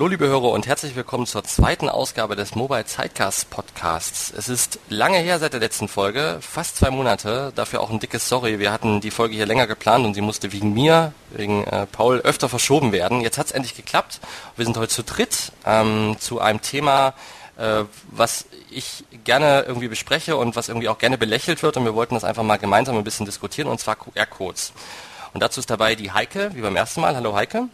Hallo liebe Hörer und herzlich willkommen zur zweiten Ausgabe des Mobile Zeitcast Podcasts. Es ist lange her seit der letzten Folge, fast zwei Monate, dafür auch ein dickes Sorry. Wir hatten die Folge hier länger geplant und sie musste wegen mir, wegen äh, Paul öfter verschoben werden. Jetzt hat es endlich geklappt. Wir sind heute zu dritt ähm, zu einem Thema, äh, was ich gerne irgendwie bespreche und was irgendwie auch gerne belächelt wird und wir wollten das einfach mal gemeinsam ein bisschen diskutieren und zwar QR-Codes. Und dazu ist dabei die Heike, wie beim ersten Mal. Hallo Heike.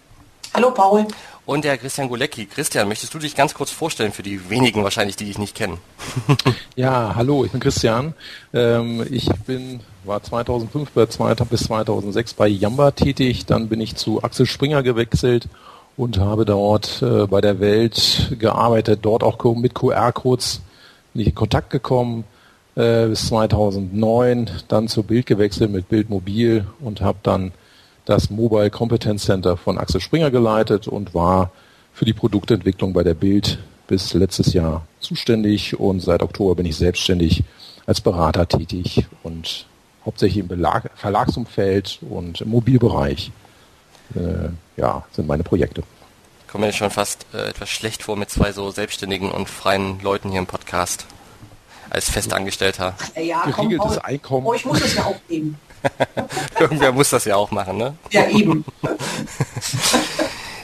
Hallo Paul und der Christian Gulecki. Christian, möchtest du dich ganz kurz vorstellen für die wenigen wahrscheinlich, die dich nicht kennen? ja, hallo, ich bin Christian. Ähm, ich bin war 2005 bis 2006 bei Yamba tätig, dann bin ich zu Axel Springer gewechselt und habe dort äh, bei der Welt gearbeitet, dort auch mit QR-Codes in Kontakt gekommen äh, bis 2009, dann zur Bild gewechselt mit Bild Mobil und habe dann das Mobile Competence Center von Axel Springer geleitet und war für die Produktentwicklung bei der Bild bis letztes Jahr zuständig und seit Oktober bin ich selbstständig als Berater tätig und hauptsächlich im Belag Verlagsumfeld und im Mobilbereich äh, ja, sind meine Projekte. Kommt mir schon fast äh, etwas schlecht vor mit zwei so selbstständigen und freien Leuten hier im Podcast als Festangestellter. Ja, komm, Einkommen. Oh, ich muss es ja auch geben. Irgendwer muss das ja auch machen, ne? Ja, eben.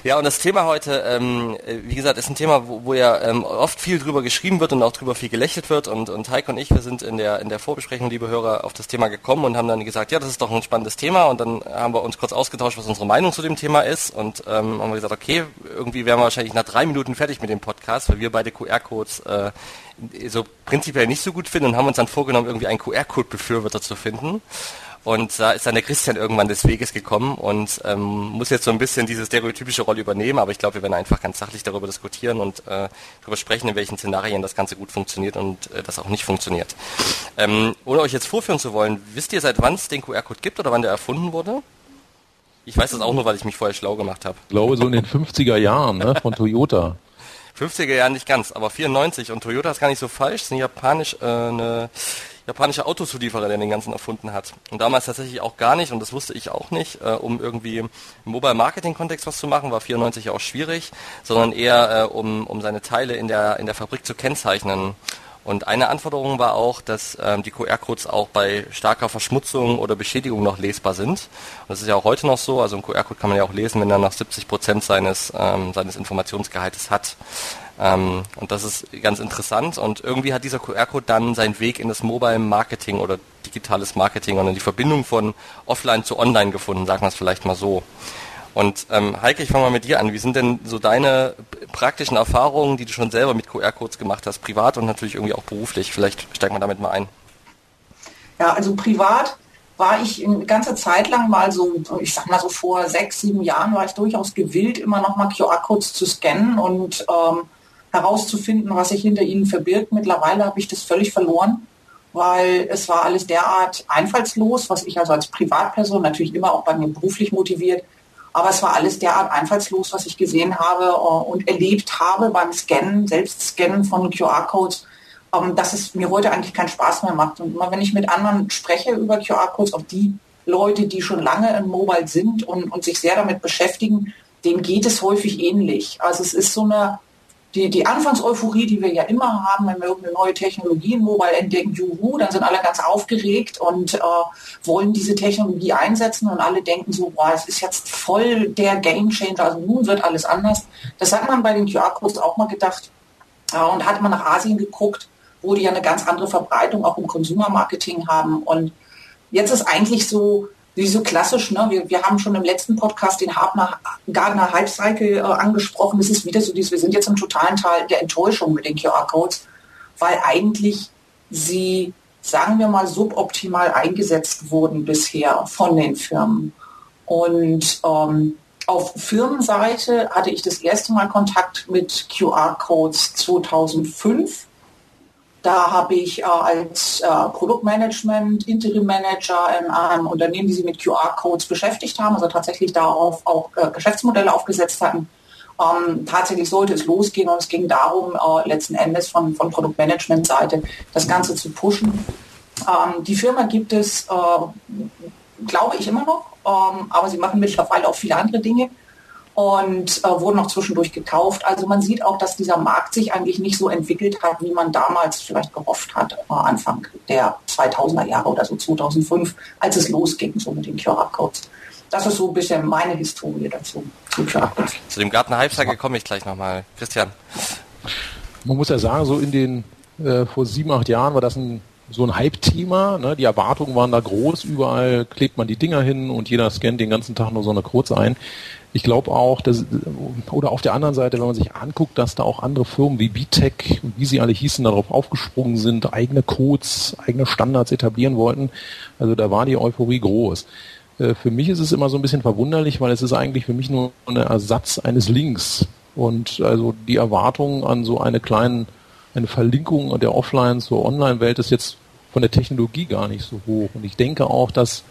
Ja, und das Thema heute, ähm, wie gesagt, ist ein Thema, wo, wo ja ähm, oft viel drüber geschrieben wird und auch drüber viel gelächelt wird. Und, und Heike und ich, wir sind in der, in der Vorbesprechung, liebe Hörer, auf das Thema gekommen und haben dann gesagt, ja, das ist doch ein spannendes Thema. Und dann haben wir uns kurz ausgetauscht, was unsere Meinung zu dem Thema ist. Und ähm, haben wir gesagt, okay, irgendwie wären wir wahrscheinlich nach drei Minuten fertig mit dem Podcast, weil wir beide QR-Codes äh, so prinzipiell nicht so gut finden und haben uns dann vorgenommen, irgendwie einen QR-Code-Befürworter zu finden. Und da ist dann der Christian irgendwann des Weges gekommen und ähm, muss jetzt so ein bisschen diese stereotypische Rolle übernehmen, aber ich glaube, wir werden einfach ganz sachlich darüber diskutieren und äh, darüber sprechen, in welchen Szenarien das Ganze gut funktioniert und äh, das auch nicht funktioniert. Ähm, ohne euch jetzt vorführen zu wollen, wisst ihr, seit wann es den QR-Code gibt oder wann der erfunden wurde? Ich weiß das auch nur, weil ich mich vorher schlau gemacht habe. Ich glaube so in den 50er Jahren ne, von Toyota. 50er Jahren nicht ganz, aber 94 und Toyota ist gar nicht so falsch, ist ein japanisch äh, eine japanischer Autozulieferer, der den ganzen erfunden hat. Und damals tatsächlich auch gar nicht, und das wusste ich auch nicht, äh, um irgendwie im Mobile Marketing Kontext was zu machen, war 94 ja auch schwierig, sondern eher äh, um, um seine Teile in der, in der Fabrik zu kennzeichnen. Und eine Anforderung war auch, dass ähm, die QR-Codes auch bei starker Verschmutzung oder Beschädigung noch lesbar sind. Und das ist ja auch heute noch so. Also ein QR-Code kann man ja auch lesen, wenn er nach 70 Prozent seines, ähm, seines Informationsgehaltes hat. Ähm, und das ist ganz interessant. Und irgendwie hat dieser QR-Code dann seinen Weg in das Mobile Marketing oder digitales Marketing und in die Verbindung von Offline zu Online gefunden, sagen wir es vielleicht mal so. Und ähm, Heike, ich fange mal mit dir an. Wie sind denn so deine praktischen Erfahrungen, die du schon selber mit QR-Codes gemacht hast, privat und natürlich irgendwie auch beruflich? Vielleicht steigen wir damit mal ein. Ja, also privat war ich eine ganze Zeit lang mal so, ich sag mal so vor sechs, sieben Jahren war ich durchaus gewillt, immer noch mal QR-Codes zu scannen und ähm, herauszufinden, was sich hinter ihnen verbirgt. Mittlerweile habe ich das völlig verloren, weil es war alles derart einfallslos, was ich also als Privatperson natürlich immer auch bei mir beruflich motiviert, aber es war alles derart einfallslos, was ich gesehen habe äh, und erlebt habe beim Scannen, selbst Scannen von QR-Codes, ähm, dass es mir heute eigentlich keinen Spaß mehr macht. Und immer wenn ich mit anderen spreche über QR-Codes, auch die Leute, die schon lange in Mobile sind und, und sich sehr damit beschäftigen, denen geht es häufig ähnlich. Also es ist so eine die, die Anfangseuphorie, die wir ja immer haben, wenn wir irgendeine neue Technologie in Mobile entdecken, juhu, dann sind alle ganz aufgeregt und äh, wollen diese Technologie einsetzen und alle denken so, boah, es ist jetzt voll der Gamechanger, also nun wird alles anders. Das hat man bei den QR-Codes auch mal gedacht äh, und hat man nach Asien geguckt, wo die ja eine ganz andere Verbreitung auch im Consumer-Marketing haben und jetzt ist eigentlich so, wie so klassisch, ne? wir, wir haben schon im letzten Podcast den Hartner, Gardner Hype Cycle äh, angesprochen. Es ist wieder so dieses, wir sind jetzt im totalen Teil der Enttäuschung mit den QR-Codes, weil eigentlich sie, sagen wir mal, suboptimal eingesetzt wurden bisher von den Firmen. Und ähm, auf Firmenseite hatte ich das erste Mal Kontakt mit QR-Codes 2005 da habe ich äh, als äh, Produktmanagement, Interim Manager in einem Unternehmen, die sich mit QR-Codes beschäftigt haben, also tatsächlich darauf auch äh, Geschäftsmodelle aufgesetzt hatten. Ähm, tatsächlich sollte es losgehen und es ging darum, äh, letzten Endes von, von Produktmanagement-Seite das Ganze zu pushen. Ähm, die Firma gibt es, äh, glaube ich, immer noch, ähm, aber sie machen mittlerweile auch viele andere Dinge. Und äh, wurden auch zwischendurch gekauft. Also man sieht auch, dass dieser Markt sich eigentlich nicht so entwickelt hat, wie man damals vielleicht gehofft hat, äh, Anfang der 2000er Jahre oder so 2005, als es losging, so mit den QR-Codes. Das ist so ein bisschen meine Historie dazu. Zu, zu dem Garten-Hype-Sage komme ich gleich nochmal. Christian. Man muss ja sagen, so in den, äh, vor sieben, acht Jahren war das ein so ein Hype-Thema. Ne? Die Erwartungen waren da groß. Überall klebt man die Dinger hin und jeder scannt den ganzen Tag nur so eine Kurz ein. Ich glaube auch, dass, oder auf der anderen Seite, wenn man sich anguckt, dass da auch andere Firmen wie BTech und wie sie alle hießen, darauf aufgesprungen sind, eigene Codes, eigene Standards etablieren wollten. Also da war die Euphorie groß. Äh, für mich ist es immer so ein bisschen verwunderlich, weil es ist eigentlich für mich nur ein Ersatz eines Links. Und also die Erwartung an so eine kleine eine Verlinkung der Offline zur Online-Welt ist jetzt von der Technologie gar nicht so hoch. Und ich denke auch, dass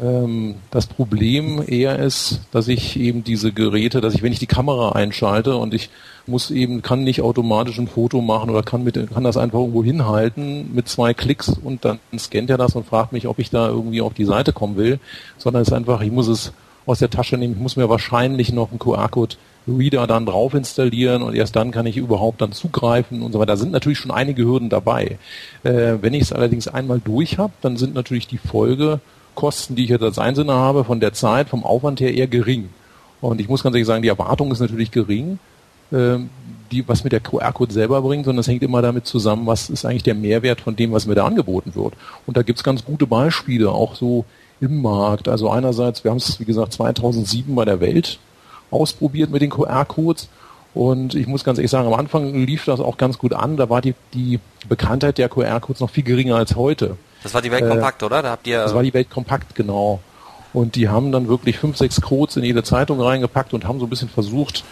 ähm, das Problem eher ist, dass ich eben diese Geräte, dass ich, wenn ich die Kamera einschalte und ich muss eben, kann nicht automatisch ein Foto machen oder kann mit, kann das einfach irgendwo hinhalten mit zwei Klicks und dann scannt er das und fragt mich, ob ich da irgendwie auf die Seite kommen will, sondern es ist einfach, ich muss es aus der Tasche nehmen, ich muss mir wahrscheinlich noch einen QR-Code Reader dann drauf installieren und erst dann kann ich überhaupt dann zugreifen und so weiter. Da sind natürlich schon einige Hürden dabei. Äh, wenn ich es allerdings einmal durch habe, dann sind natürlich die Folgekosten, die ich jetzt als Einzelner habe, von der Zeit, vom Aufwand her eher gering. Und ich muss ganz ehrlich sagen, die Erwartung ist natürlich gering, äh, die, was mir der QR-Code selber bringt, sondern es hängt immer damit zusammen, was ist eigentlich der Mehrwert von dem, was mir da angeboten wird. Und da gibt's ganz gute Beispiele, auch so im Markt. Also einerseits, wir haben es, wie gesagt, 2007 bei der Welt ausprobiert mit den QR-Codes. Und ich muss ganz ehrlich sagen, am Anfang lief das auch ganz gut an. Da war die, die Bekanntheit der QR-Codes noch viel geringer als heute. Das war die Welt kompakt, äh, oder? Da habt ihr das war die Welt kompakt, genau. Und die haben dann wirklich fünf, sechs Codes in jede Zeitung reingepackt und haben so ein bisschen versucht,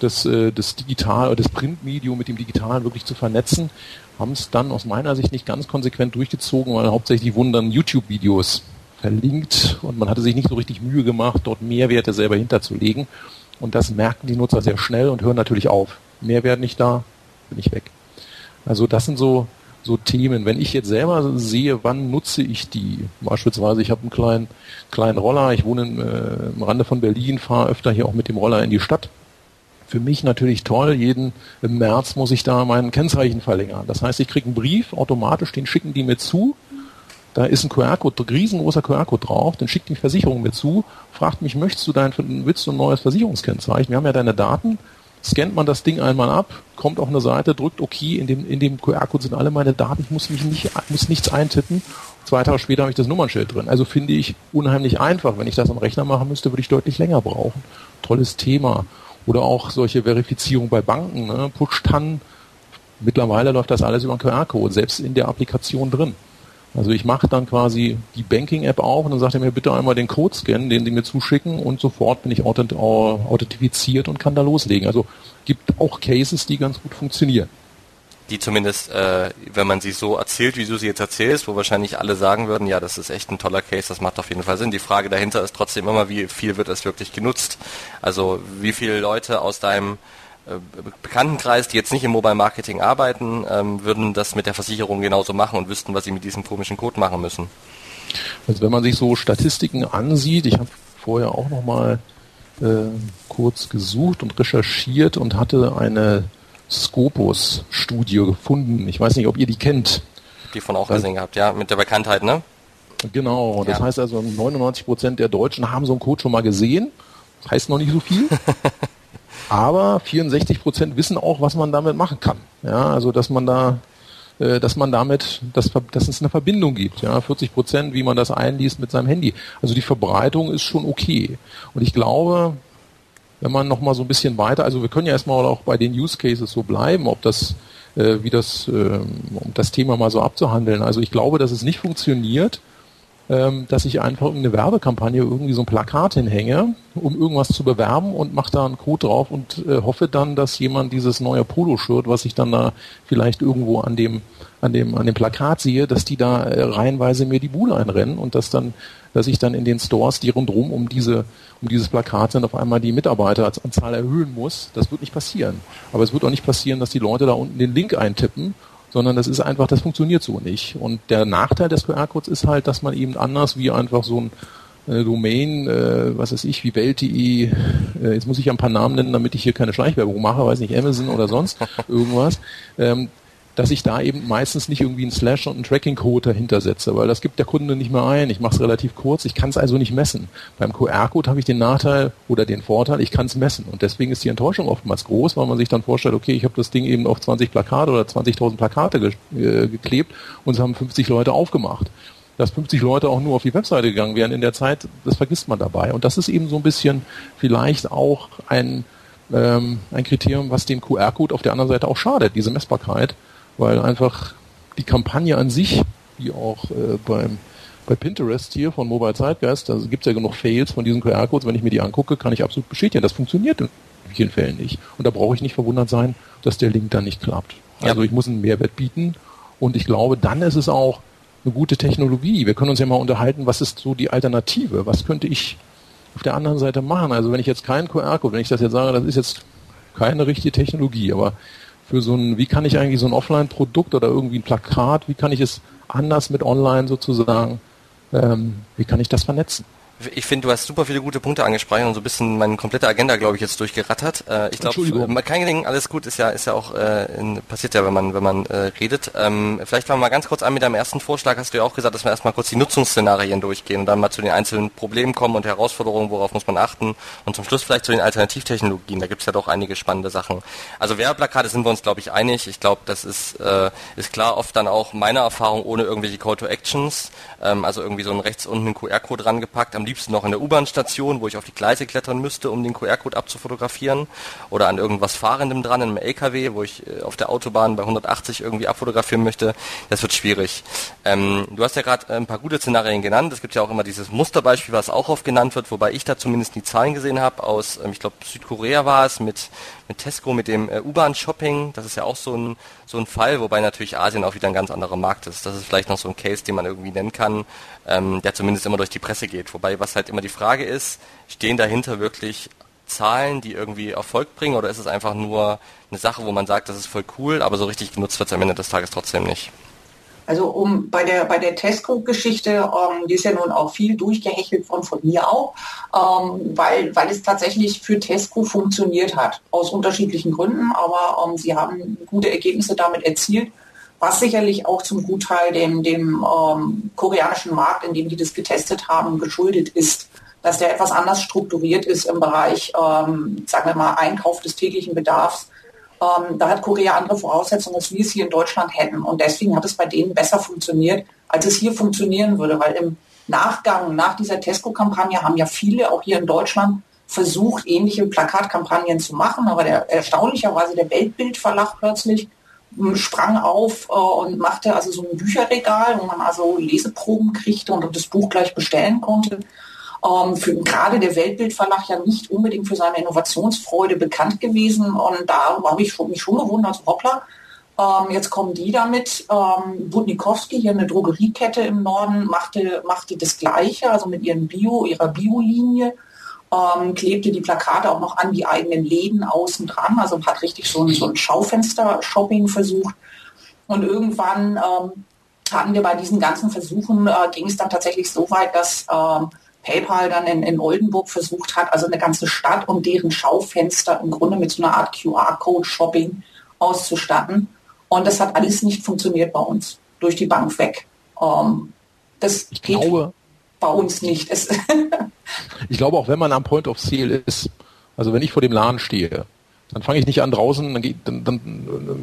das, äh, das Digital das Printmedium mit dem Digitalen wirklich zu vernetzen. Haben es dann aus meiner Sicht nicht ganz konsequent durchgezogen, weil hauptsächlich wurden dann YouTube-Videos verlinkt und man hatte sich nicht so richtig Mühe gemacht, dort Mehrwerte selber hinterzulegen. Und das merken die Nutzer sehr schnell und hören natürlich auf. Mehrwert nicht da, bin ich weg. Also das sind so, so Themen. Wenn ich jetzt selber sehe, wann nutze ich die? Beispielsweise, ich habe einen kleinen, kleinen Roller, ich wohne im, äh, im Rande von Berlin, fahre öfter hier auch mit dem Roller in die Stadt. Für mich natürlich toll, jeden im März muss ich da mein Kennzeichen verlängern. Das heißt, ich kriege einen Brief, automatisch, den schicken die mir zu da ist ein QR-Code, ein riesengroßer QR-Code drauf, dann schickt die Versicherung mir zu, fragt mich, möchtest du dein, willst du ein neues Versicherungskennzeichen? Wir haben ja deine Daten, scannt man das Ding einmal ab, kommt auf eine Seite, drückt OK, in dem, in dem QR-Code sind alle meine Daten, ich muss mich nicht, muss nichts eintippen. Zwei Tage später habe ich das Nummernschild drin. Also finde ich unheimlich einfach. Wenn ich das am Rechner machen müsste, würde ich deutlich länger brauchen. Tolles Thema. Oder auch solche Verifizierung bei Banken, ne? Push-TAN. Mittlerweile läuft das alles über einen QR-Code, selbst in der Applikation drin. Also ich mache dann quasi die Banking-App auf und dann sagt er mir bitte einmal den Code scannen, den sie mir zuschicken und sofort bin ich authentifiziert und kann da loslegen. Also gibt auch Cases, die ganz gut funktionieren. Die zumindest, äh, wenn man sie so erzählt, wie du sie jetzt erzählst, wo wahrscheinlich alle sagen würden, ja, das ist echt ein toller Case, das macht auf jeden Fall Sinn. Die Frage dahinter ist trotzdem immer, wie viel wird es wirklich genutzt? Also wie viele Leute aus deinem Bekanntenkreis, die jetzt nicht im Mobile Marketing arbeiten, ähm, würden das mit der Versicherung genauso machen und wüssten, was sie mit diesem komischen Code machen müssen. Also wenn man sich so Statistiken ansieht, ich habe vorher auch noch mal äh, kurz gesucht und recherchiert und hatte eine Scopus-Studie gefunden. Ich weiß nicht, ob ihr die kennt. Die von auch gesehen gehabt, ja, mit der Bekanntheit, ne? Genau, das ja. heißt also 99 Prozent der Deutschen haben so einen Code schon mal gesehen. Das heißt noch nicht so viel. Aber 64 Prozent wissen auch, was man damit machen kann. Ja, also dass man da, äh, dass man damit, dass, dass es eine Verbindung gibt. Ja, 40 Prozent, wie man das einliest mit seinem Handy. Also die Verbreitung ist schon okay. Und ich glaube, wenn man noch mal so ein bisschen weiter, also wir können ja erstmal auch bei den Use Cases so bleiben, ob das äh, wie das, äh, um das Thema mal so abzuhandeln. Also ich glaube, dass es nicht funktioniert, ähm, dass ich einfach eine Werbekampagne irgendwie so ein Plakat hinhänge, um irgendwas zu bewerben und mache da einen Code drauf und äh, hoffe dann, dass jemand dieses neue Poloshirt, was ich dann da vielleicht irgendwo an dem an dem an dem Plakat sehe, dass die da äh, reihenweise mir die Bude einrennen und dass dann dass ich dann in den Stores, die rundherum um diese um dieses Plakat sind, auf einmal die Mitarbeiteranzahl erhöhen muss. Das wird nicht passieren. Aber es wird auch nicht passieren, dass die Leute da unten den Link eintippen sondern das ist einfach, das funktioniert so nicht. Und der Nachteil des QR-Codes ist halt, dass man eben anders wie einfach so ein eine Domain, äh, was weiß ich, wie Welt.de, äh, jetzt muss ich ein paar Namen nennen, damit ich hier keine Schleichwerbung mache, weiß nicht, Amazon oder sonst irgendwas, ähm, dass ich da eben meistens nicht irgendwie einen Slash und einen Tracking-Code dahinter setze, weil das gibt der Kunde nicht mehr ein. Ich mache es relativ kurz, ich kann es also nicht messen. Beim QR-Code habe ich den Nachteil oder den Vorteil, ich kann es messen. Und deswegen ist die Enttäuschung oftmals groß, weil man sich dann vorstellt, okay, ich habe das Ding eben auf 20 Plakate oder 20.000 Plakate ge äh, geklebt und es haben 50 Leute aufgemacht dass 50 Leute auch nur auf die Webseite gegangen wären in der Zeit, das vergisst man dabei. Und das ist eben so ein bisschen vielleicht auch ein, ähm, ein Kriterium, was dem QR-Code auf der anderen Seite auch schadet, diese Messbarkeit, weil einfach die Kampagne an sich, wie auch äh, beim bei Pinterest hier von Mobile Zeitgeist, da gibt es ja genug Fails von diesen QR-Codes. Wenn ich mir die angucke, kann ich absolut bestätigen, das funktioniert in vielen Fällen nicht. Und da brauche ich nicht verwundert sein, dass der Link dann nicht klappt. Also ich muss einen Mehrwert bieten und ich glaube, dann ist es auch eine gute Technologie. Wir können uns ja mal unterhalten, was ist so die Alternative? Was könnte ich auf der anderen Seite machen? Also wenn ich jetzt keinen QR-Code, wenn ich das jetzt sage, das ist jetzt keine richtige Technologie, aber für so ein, wie kann ich eigentlich so ein Offline-Produkt oder irgendwie ein Plakat, wie kann ich es anders mit Online sozusagen, ähm, wie kann ich das vernetzen? Ich finde, du hast super viele gute Punkte angesprochen und so ein bisschen meine komplette Agenda, glaube ich, jetzt durchgerattert. Äh, ich glaube, kein Ding, alles gut, ist ja, ist ja auch äh, in, passiert ja, wenn man, wenn man äh, redet. Ähm, vielleicht fangen wir mal ganz kurz an mit deinem ersten Vorschlag. Hast du ja auch gesagt, dass wir erstmal kurz die Nutzungsszenarien durchgehen und dann mal zu den einzelnen Problemen kommen und Herausforderungen, worauf muss man achten und zum Schluss vielleicht zu den Alternativtechnologien. Da gibt es ja doch einige spannende Sachen. Also Werbeplakate sind wir uns, glaube ich, einig. Ich glaube, das ist, äh, ist klar oft dann auch meine Erfahrung ohne irgendwelche Call to Actions, ähm, also irgendwie so ein rechts unten QR-Code rangepackt. Am liebsten noch in der U-Bahn-Station, wo ich auf die Gleise klettern müsste, um den QR-Code abzufotografieren. Oder an irgendwas Fahrendem dran, in einem LKW, wo ich äh, auf der Autobahn bei 180 irgendwie abfotografieren möchte. Das wird schwierig. Ähm, du hast ja gerade ein paar gute Szenarien genannt. Es gibt ja auch immer dieses Musterbeispiel, was auch oft genannt wird, wobei ich da zumindest die Zahlen gesehen habe. Aus, ähm, ich glaube, Südkorea war es mit mit Tesco, mit dem äh, U-Bahn-Shopping. Das ist ja auch so ein, so ein Fall, wobei natürlich Asien auch wieder ein ganz anderer Markt ist. Das ist vielleicht noch so ein Case, den man irgendwie nennen kann, ähm, der zumindest immer durch die Presse geht. Wobei, was halt immer die Frage ist, stehen dahinter wirklich Zahlen, die irgendwie Erfolg bringen, oder ist es einfach nur eine Sache, wo man sagt, das ist voll cool, aber so richtig genutzt wird es am Ende des Tages trotzdem nicht? Also um bei der bei der Tesco-Geschichte, ähm, die ist ja nun auch viel durchgehechelt von von mir auch, ähm, weil weil es tatsächlich für Tesco funktioniert hat aus unterschiedlichen Gründen, aber ähm, sie haben gute Ergebnisse damit erzielt, was sicherlich auch zum Gutteil dem dem ähm, koreanischen Markt, in dem die das getestet haben, geschuldet ist dass der etwas anders strukturiert ist im Bereich, ähm, sagen wir mal, Einkauf des täglichen Bedarfs ähm, da hat Korea andere Voraussetzungen, als wir es hier in Deutschland hätten. Und deswegen hat es bei denen besser funktioniert, als es hier funktionieren würde. Weil im Nachgang, nach dieser Tesco-Kampagne, haben ja viele, auch hier in Deutschland, versucht, ähnliche Plakatkampagnen zu machen. Aber der, erstaunlicherweise der Weltbildverlag plötzlich sprang auf äh, und machte also so ein Bücherregal, wo man also Leseproben kriegte und das Buch gleich bestellen konnte ähm, für gerade der Weltbildverlag ja nicht unbedingt für seine Innovationsfreude bekannt gewesen. Und da habe ich mich schon gewundert, so hoppla, ähm, jetzt kommen die damit. Ähm, Budnikowski, hier eine Drogeriekette im Norden, machte, machte das Gleiche, also mit ihren Bio, ihrer Biolinie. Ähm, klebte die Plakate auch noch an die eigenen Läden außen dran, also hat richtig so ein, so ein Schaufenster-Shopping versucht. Und irgendwann ähm, hatten wir bei diesen ganzen Versuchen, äh, ging es dann tatsächlich so weit, dass ähm, PayPal dann in, in Oldenburg versucht hat, also eine ganze Stadt und deren Schaufenster im Grunde mit so einer Art QR-Code-Shopping auszustatten. Und das hat alles nicht funktioniert bei uns, durch die Bank weg. Ähm, das ich geht glaube, bei uns nicht. ich glaube, auch wenn man am Point of Sale ist, also wenn ich vor dem Laden stehe, dann fange ich nicht an draußen, dann, dann, dann,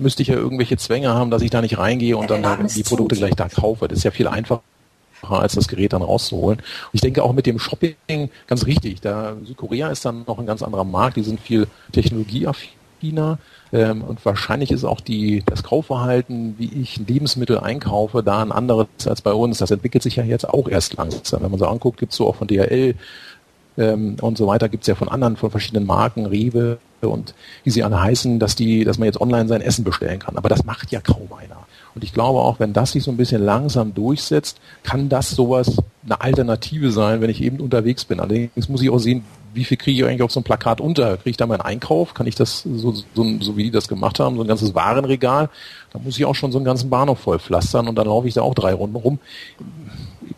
müsste ich ja irgendwelche Zwänge haben, dass ich da nicht reingehe und ja, dann die Produkte gleich da kaufe. Das ist ja viel einfacher als das Gerät dann rauszuholen. Und ich denke auch mit dem Shopping ganz richtig. Da Südkorea ist dann noch ein ganz anderer Markt, die sind viel technologieaffiner. Ähm, und wahrscheinlich ist auch die, das Kaufverhalten, wie ich Lebensmittel einkaufe, da ein anderes als bei uns. Das entwickelt sich ja jetzt auch erst langsam. Wenn man so anguckt, gibt es so auch von DHL ähm, und so weiter, gibt es ja von anderen, von verschiedenen Marken, Rewe und wie sie alle heißen, dass die, dass man jetzt online sein Essen bestellen kann. Aber das macht ja kaum einer. Und ich glaube auch, wenn das sich so ein bisschen langsam durchsetzt, kann das sowas eine Alternative sein, wenn ich eben unterwegs bin. Allerdings muss ich auch sehen, wie viel kriege ich eigentlich auf so ein Plakat unter? Kriege ich da meinen Einkauf? Kann ich das so, so, so wie die das gemacht haben, so ein ganzes Warenregal? Da muss ich auch schon so einen ganzen Bahnhof voll pflastern und dann laufe ich da auch drei Runden rum.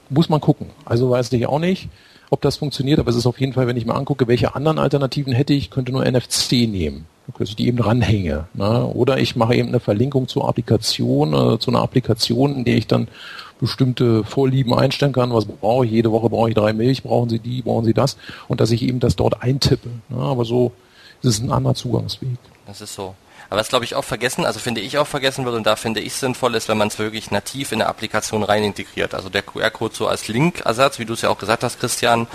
Muss man gucken. Also weiß ich auch nicht. ob das funktioniert, aber es ist auf jeden Fall, wenn ich mir angucke, welche anderen Alternativen hätte ich, könnte nur NFC nehmen, dass ich die eben dranhänge. Ne? Oder ich mache eben eine Verlinkung zur Applikation, äh, zu einer Applikation, in der ich dann bestimmte Vorlieben einstellen kann, was brauche ich, jede Woche brauche ich drei Milch, brauchen Sie die, brauchen Sie das und dass ich eben das dort eintippe. Ne? Aber so ist es ein anderer Zugangsweg. Das ist so. Aber was glaube ich auch vergessen, also finde ich auch vergessen wird und da finde ich sinnvoll ist, wenn man es wirklich nativ in der Applikation rein integriert. Also der QR-Code so als Link-Ersatz, wie du es ja auch gesagt hast, Christian,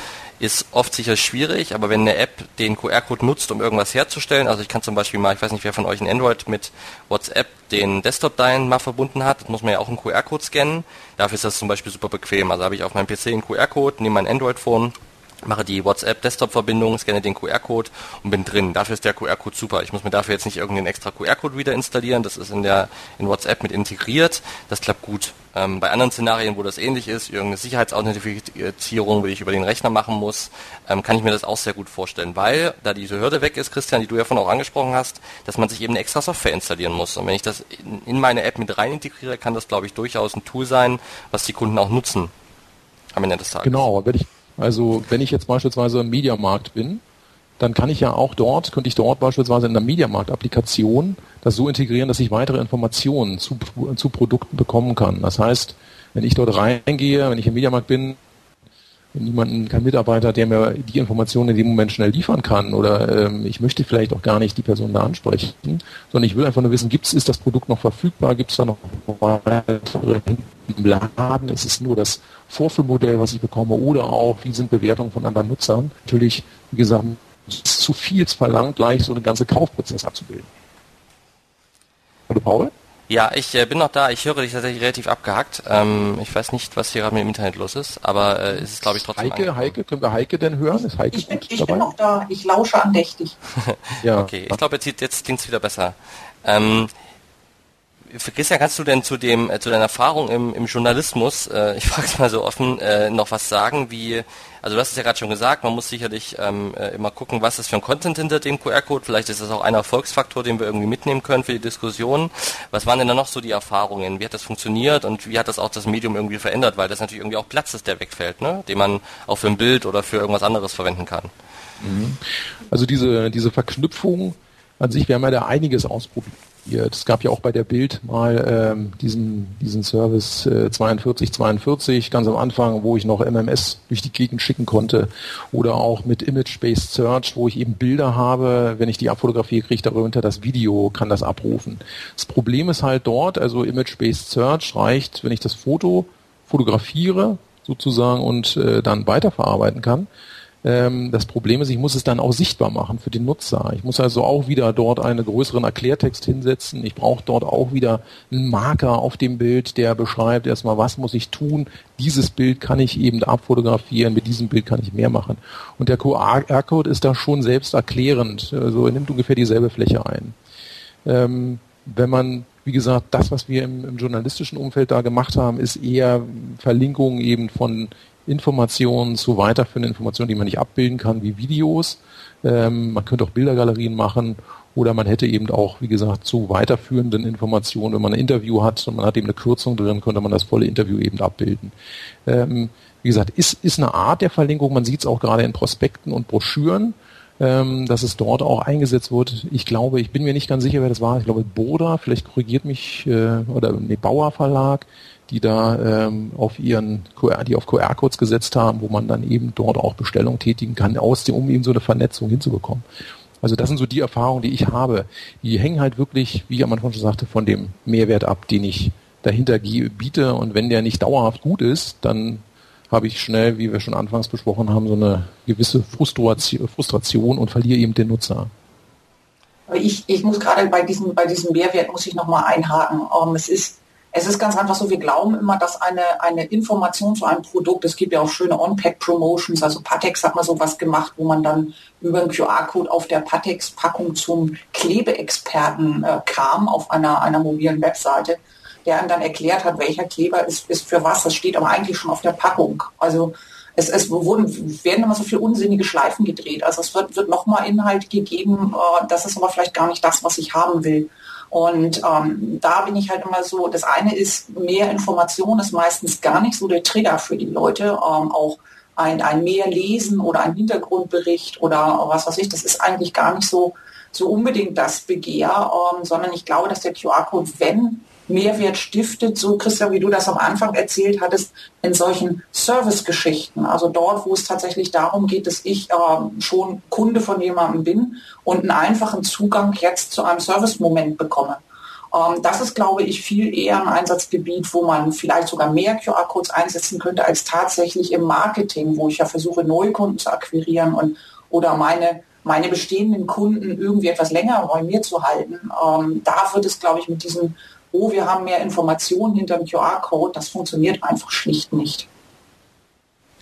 ist oft sicher schwierig, aber wenn eine App den QR-Code nutzt, um irgendwas herzustellen, also ich kann zum Beispiel mal, ich weiß nicht, wer von euch ein Android mit WhatsApp den Desktop-Dein mal verbunden hat, muss man ja auch einen QR-Code scannen. Dafür ist das zum Beispiel super bequem. Also habe ich auf meinem PC einen QR-Code, nehme mein Android-Phone, mache die WhatsApp-Desktop-Verbindung, scanne den QR-Code und bin drin. Dafür ist der QR-Code super. Ich muss mir dafür jetzt nicht irgendeinen extra QR-Code wieder installieren. Das ist in der in WhatsApp mit integriert. Das klappt gut. Ähm, bei anderen Szenarien, wo das ähnlich ist, irgendeine Sicherheitsauthentifizierung, die ich über den Rechner machen muss, ähm, kann ich mir das auch sehr gut vorstellen, weil da diese Hürde weg ist, Christian, die du ja von auch angesprochen hast, dass man sich eben eine extra Software installieren muss. Und wenn ich das in, in meine App mit rein integriere, kann das, glaube ich, durchaus ein Tool sein, was die Kunden auch nutzen am Ende des Tages. Genau, wenn ich also wenn ich jetzt beispielsweise im Mediamarkt bin, dann kann ich ja auch dort, könnte ich dort beispielsweise in der Mediamarkt-Applikation das so integrieren, dass ich weitere Informationen zu, zu Produkten bekommen kann. Das heißt, wenn ich dort reingehe, wenn ich im Mediamarkt bin, niemanden, kein Mitarbeiter, der mir die Informationen in dem Moment schnell liefern kann oder ähm, ich möchte vielleicht auch gar nicht die Person da ansprechen, sondern ich will einfach nur wissen, gibt's, ist das Produkt noch verfügbar, gibt es da noch weitere im Laden, ist es nur das Vorführmodell, was ich bekomme oder auch, wie sind Bewertungen von anderen Nutzern. Natürlich, wie gesagt, ist zu viel verlangt, gleich so einen ganzen Kaufprozess abzubilden. Hallo Paul? Ja, ich äh, bin noch da. Ich höre dich tatsächlich relativ abgehackt. Ähm, ich weiß nicht, was hier gerade mit dem Internet los ist, aber äh, es ist, glaube ich, trotzdem. Heike, angekommen. Heike, können wir Heike denn hören? Ist Heike ich bin, ich bin noch da. Ich lausche andächtig. ja. Okay, ich glaube, jetzt, jetzt klingt es wieder besser. Ähm, Christian, kannst du denn zu dem äh, zu deiner Erfahrung im, im Journalismus, äh, ich frage es mal so offen, äh, noch was sagen, wie also du hast es ja gerade schon gesagt, man muss sicherlich ähm, äh, immer gucken, was ist für ein Content hinter dem QR-Code. Vielleicht ist das auch ein Erfolgsfaktor, den wir irgendwie mitnehmen können für die Diskussion. Was waren denn da noch so die Erfahrungen? Wie hat das funktioniert und wie hat das auch das Medium irgendwie verändert? Weil das natürlich irgendwie auch Platz ist, der wegfällt, ne? den man auch für ein Bild oder für irgendwas anderes verwenden kann. Mhm. Also diese, diese Verknüpfung an sich, wir haben ja da einiges ausprobiert es gab ja auch bei der Bild mal ähm, diesen, diesen Service äh, 4242 ganz am Anfang, wo ich noch MMS durch die Gegend schicken konnte oder auch mit Image-Based Search, wo ich eben Bilder habe, wenn ich die abfotografiere, kriege ich darunter das Video, kann das abrufen. Das Problem ist halt dort, also Image-Based Search reicht, wenn ich das Foto fotografiere sozusagen und äh, dann weiterverarbeiten kann, das Problem ist, ich muss es dann auch sichtbar machen für den Nutzer. Ich muss also auch wieder dort einen größeren Erklärtext hinsetzen. Ich brauche dort auch wieder einen Marker auf dem Bild, der beschreibt erstmal, was muss ich tun. Dieses Bild kann ich eben abfotografieren, mit diesem Bild kann ich mehr machen. Und der QR-Code ist da schon selbst erklärend. Also er nimmt ungefähr dieselbe Fläche ein. Ähm, wenn man wie gesagt, das, was wir im, im, journalistischen Umfeld da gemacht haben, ist eher Verlinkungen eben von Informationen zu weiterführenden Informationen, die man nicht abbilden kann, wie Videos. Ähm, man könnte auch Bildergalerien machen oder man hätte eben auch, wie gesagt, zu weiterführenden Informationen, wenn man ein Interview hat und man hat eben eine Kürzung drin, könnte man das volle Interview eben abbilden. Ähm, wie gesagt, ist, ist eine Art der Verlinkung, man sieht es auch gerade in Prospekten und Broschüren, ähm, dass es dort auch eingesetzt wird. Ich glaube, ich bin mir nicht ganz sicher, wer das war. Ich glaube, Boda, vielleicht korrigiert mich, äh, oder nee, Bauer Verlag, die da ähm, auf ihren QR, die auf QR-Codes gesetzt haben, wo man dann eben dort auch Bestellungen tätigen kann, aus dem, um eben so eine Vernetzung hinzubekommen. Also das sind so die Erfahrungen, die ich habe. Die hängen halt wirklich, wie ich am Anfang schon sagte, von dem Mehrwert ab, den ich dahinter biete. Und wenn der nicht dauerhaft gut ist, dann habe ich schnell, wie wir schon anfangs besprochen haben, so eine gewisse Frustration und verliere eben den Nutzer. Ich, ich muss gerade bei diesem, bei diesem Mehrwert muss ich nochmal einhaken. Um, ähm, es ist es ist ganz einfach so, wir glauben immer, dass eine, eine Information zu einem Produkt, es gibt ja auch schöne On-Pack-Promotions, also Patex hat mal sowas gemacht, wo man dann über einen QR-Code auf der Patex-Packung zum Klebeexperten äh, kam auf einer, einer mobilen Webseite, der einem dann erklärt hat, welcher Kleber ist, ist für was. Das steht aber eigentlich schon auf der Packung. Also es, es wurden, werden immer so viele unsinnige Schleifen gedreht. Also es wird, wird nochmal Inhalt gegeben, äh, das ist aber vielleicht gar nicht das, was ich haben will. Und ähm, da bin ich halt immer so, das eine ist, mehr Information ist meistens gar nicht so der Trigger für die Leute, ähm, auch ein, ein mehr lesen oder ein Hintergrundbericht oder was weiß ich, das ist eigentlich gar nicht so, so unbedingt das Begehr, ähm, sondern ich glaube, dass der QR-Code, wenn Mehrwert stiftet, so Christian, wie du das am Anfang erzählt hattest, in solchen Service-Geschichten. Also dort, wo es tatsächlich darum geht, dass ich äh, schon Kunde von jemandem bin und einen einfachen Zugang jetzt zu einem Service-Moment bekomme. Ähm, das ist, glaube ich, viel eher ein Einsatzgebiet, wo man vielleicht sogar mehr QR-Codes einsetzen könnte als tatsächlich im Marketing, wo ich ja versuche, neue Kunden zu akquirieren und oder meine meine bestehenden Kunden irgendwie etwas länger bei mir zu halten. Ähm, da wird es, glaube ich, mit diesem, oh, wir haben mehr Informationen hinter dem QR-Code, das funktioniert einfach schlicht nicht.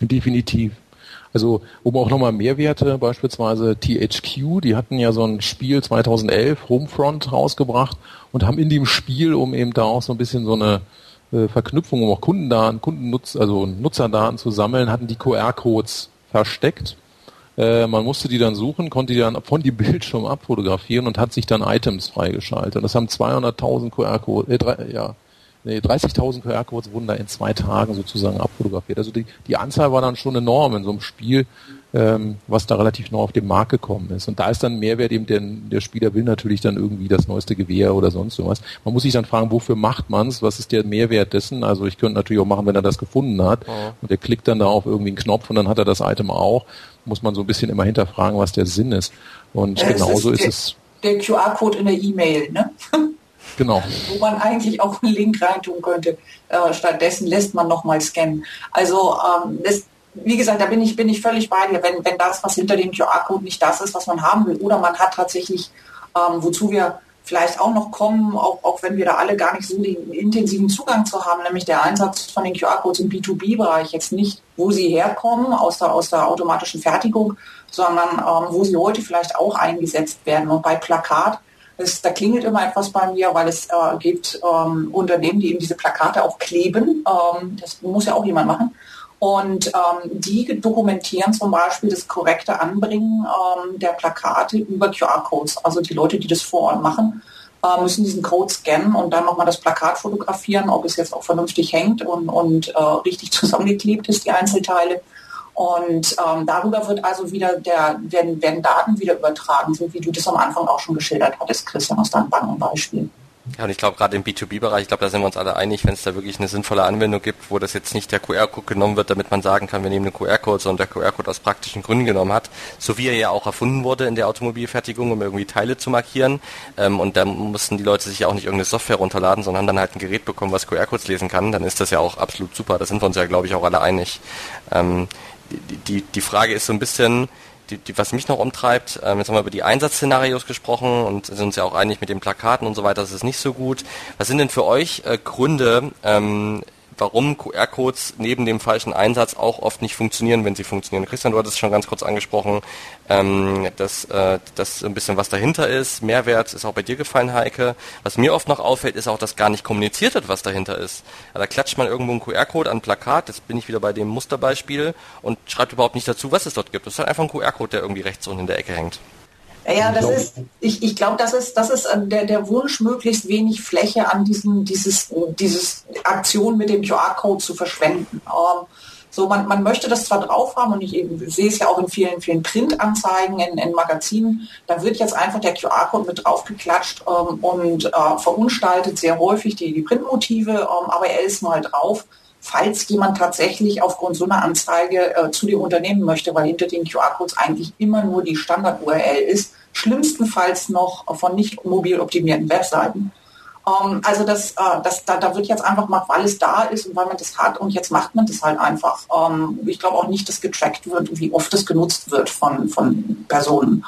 Definitiv. Also um auch nochmal Mehrwerte, beispielsweise THQ, die hatten ja so ein Spiel 2011, Homefront, rausgebracht und haben in dem Spiel, um eben da auch so ein bisschen so eine äh, Verknüpfung, um auch Kundendaten, Kundennutz, also Nutzerdaten zu sammeln, hatten die QR-Codes versteckt. Äh, man musste die dann suchen, konnte die dann von die Bildschirm abfotografieren und hat sich dann Items freigeschaltet. Und das haben 200.000 QR-Codes, äh, ja, nee, 30.000 QR-Codes wurden da in zwei Tagen sozusagen abfotografiert. Also die, die Anzahl war dann schon enorm in so einem Spiel, ähm, was da relativ neu auf den Markt gekommen ist. Und da ist dann Mehrwert eben, der, der Spieler will natürlich dann irgendwie das neueste Gewehr oder sonst irgendwas. Man muss sich dann fragen, wofür macht man's? Was ist der Mehrwert dessen? Also ich könnte natürlich auch machen, wenn er das gefunden hat oh. und er klickt dann da auf irgendwie einen Knopf und dann hat er das Item auch. Muss man so ein bisschen immer hinterfragen, was der Sinn ist. Und ja, genauso ist, ist der, es. Der QR-Code in der E-Mail, ne? Genau. Wo man eigentlich auch einen Link reintun könnte. Äh, stattdessen lässt man nochmal scannen. Also ähm, das, wie gesagt, da bin ich, bin ich völlig bei dir. Wenn, wenn das, was hinter dem QR-Code nicht das ist, was man haben will, oder man hat tatsächlich, ähm, wozu wir vielleicht auch noch kommen, auch, auch wenn wir da alle gar nicht so den intensiven Zugang zu haben, nämlich der Einsatz von den QR-Codes im B2B-Bereich, jetzt nicht, wo sie herkommen aus der, aus der automatischen Fertigung, sondern ähm, wo sie heute vielleicht auch eingesetzt werden. Und bei Plakat, es, da klingelt immer etwas bei mir, weil es äh, gibt ähm, Unternehmen, die eben diese Plakate auch kleben. Ähm, das muss ja auch jemand machen. Und ähm, die dokumentieren zum Beispiel das korrekte Anbringen ähm, der Plakate über QR-Codes. Also die Leute, die das vor Ort machen, äh, müssen diesen Code scannen und dann nochmal das Plakat fotografieren, ob es jetzt auch vernünftig hängt und, und äh, richtig zusammengeklebt ist, die Einzelteile. Und ähm, darüber wird also wieder der, werden, werden Daten wieder übertragen, so wie du das am Anfang auch schon geschildert hattest, Christian, aus deinem Bankenbeispiel. Ja, und ich glaube gerade im B2B-Bereich, ich glaube, da sind wir uns alle einig, wenn es da wirklich eine sinnvolle Anwendung gibt, wo das jetzt nicht der QR-Code genommen wird, damit man sagen kann, wir nehmen den QR-Code, sondern der QR-Code aus praktischen Gründen genommen hat, so wie er ja auch erfunden wurde in der Automobilfertigung, um irgendwie Teile zu markieren. Ähm, und da mussten die Leute sich ja auch nicht irgendeine Software runterladen, sondern haben dann halt ein Gerät bekommen, was QR-Codes lesen kann. Dann ist das ja auch absolut super. Da sind wir uns ja, glaube ich, auch alle einig. Ähm, die, die, die Frage ist so ein bisschen, die, die, was mich noch umtreibt, ähm, jetzt haben wir über die Einsatzszenarios gesprochen und sind uns ja auch einig mit den Plakaten und so weiter, das ist nicht so gut. Was sind denn für euch äh, Gründe, ähm, warum QR-Codes neben dem falschen Einsatz auch oft nicht funktionieren, wenn sie funktionieren. Christian, du hattest es schon ganz kurz angesprochen, ähm, dass, äh, dass ein bisschen was dahinter ist. Mehrwert ist auch bei dir gefallen, Heike. Was mir oft noch auffällt, ist auch, dass gar nicht kommuniziert wird, was dahinter ist. Ja, da klatscht man irgendwo einen QR-Code an ein Plakat, jetzt bin ich wieder bei dem Musterbeispiel und schreibt überhaupt nicht dazu, was es dort gibt. Das ist halt einfach ein QR-Code, der irgendwie rechts unten in der Ecke hängt. Ja, das ist, ich, ich glaube, das ist, das ist äh, der, der Wunsch, möglichst wenig Fläche an diesem, dieses, dieses Aktion mit dem QR-Code zu verschwenden. Ähm, so, man, man möchte das zwar drauf haben und ich eben, sehe es ja auch in vielen, vielen Printanzeigen, in, in Magazinen, da wird jetzt einfach der QR-Code mit draufgeklatscht ähm, und äh, verunstaltet sehr häufig die, die Printmotive, ähm, aber er ist mal drauf falls jemand tatsächlich aufgrund so einer Anzeige äh, zu dem Unternehmen möchte, weil hinter den QR-Codes eigentlich immer nur die Standard-URL ist, schlimmstenfalls noch von nicht mobil optimierten Webseiten. Ähm, also das, äh, das, da, da wird jetzt einfach mal, weil es da ist und weil man das hat und jetzt macht man das halt einfach. Ähm, ich glaube auch nicht, dass getrackt wird, wie oft es genutzt wird von, von Personen.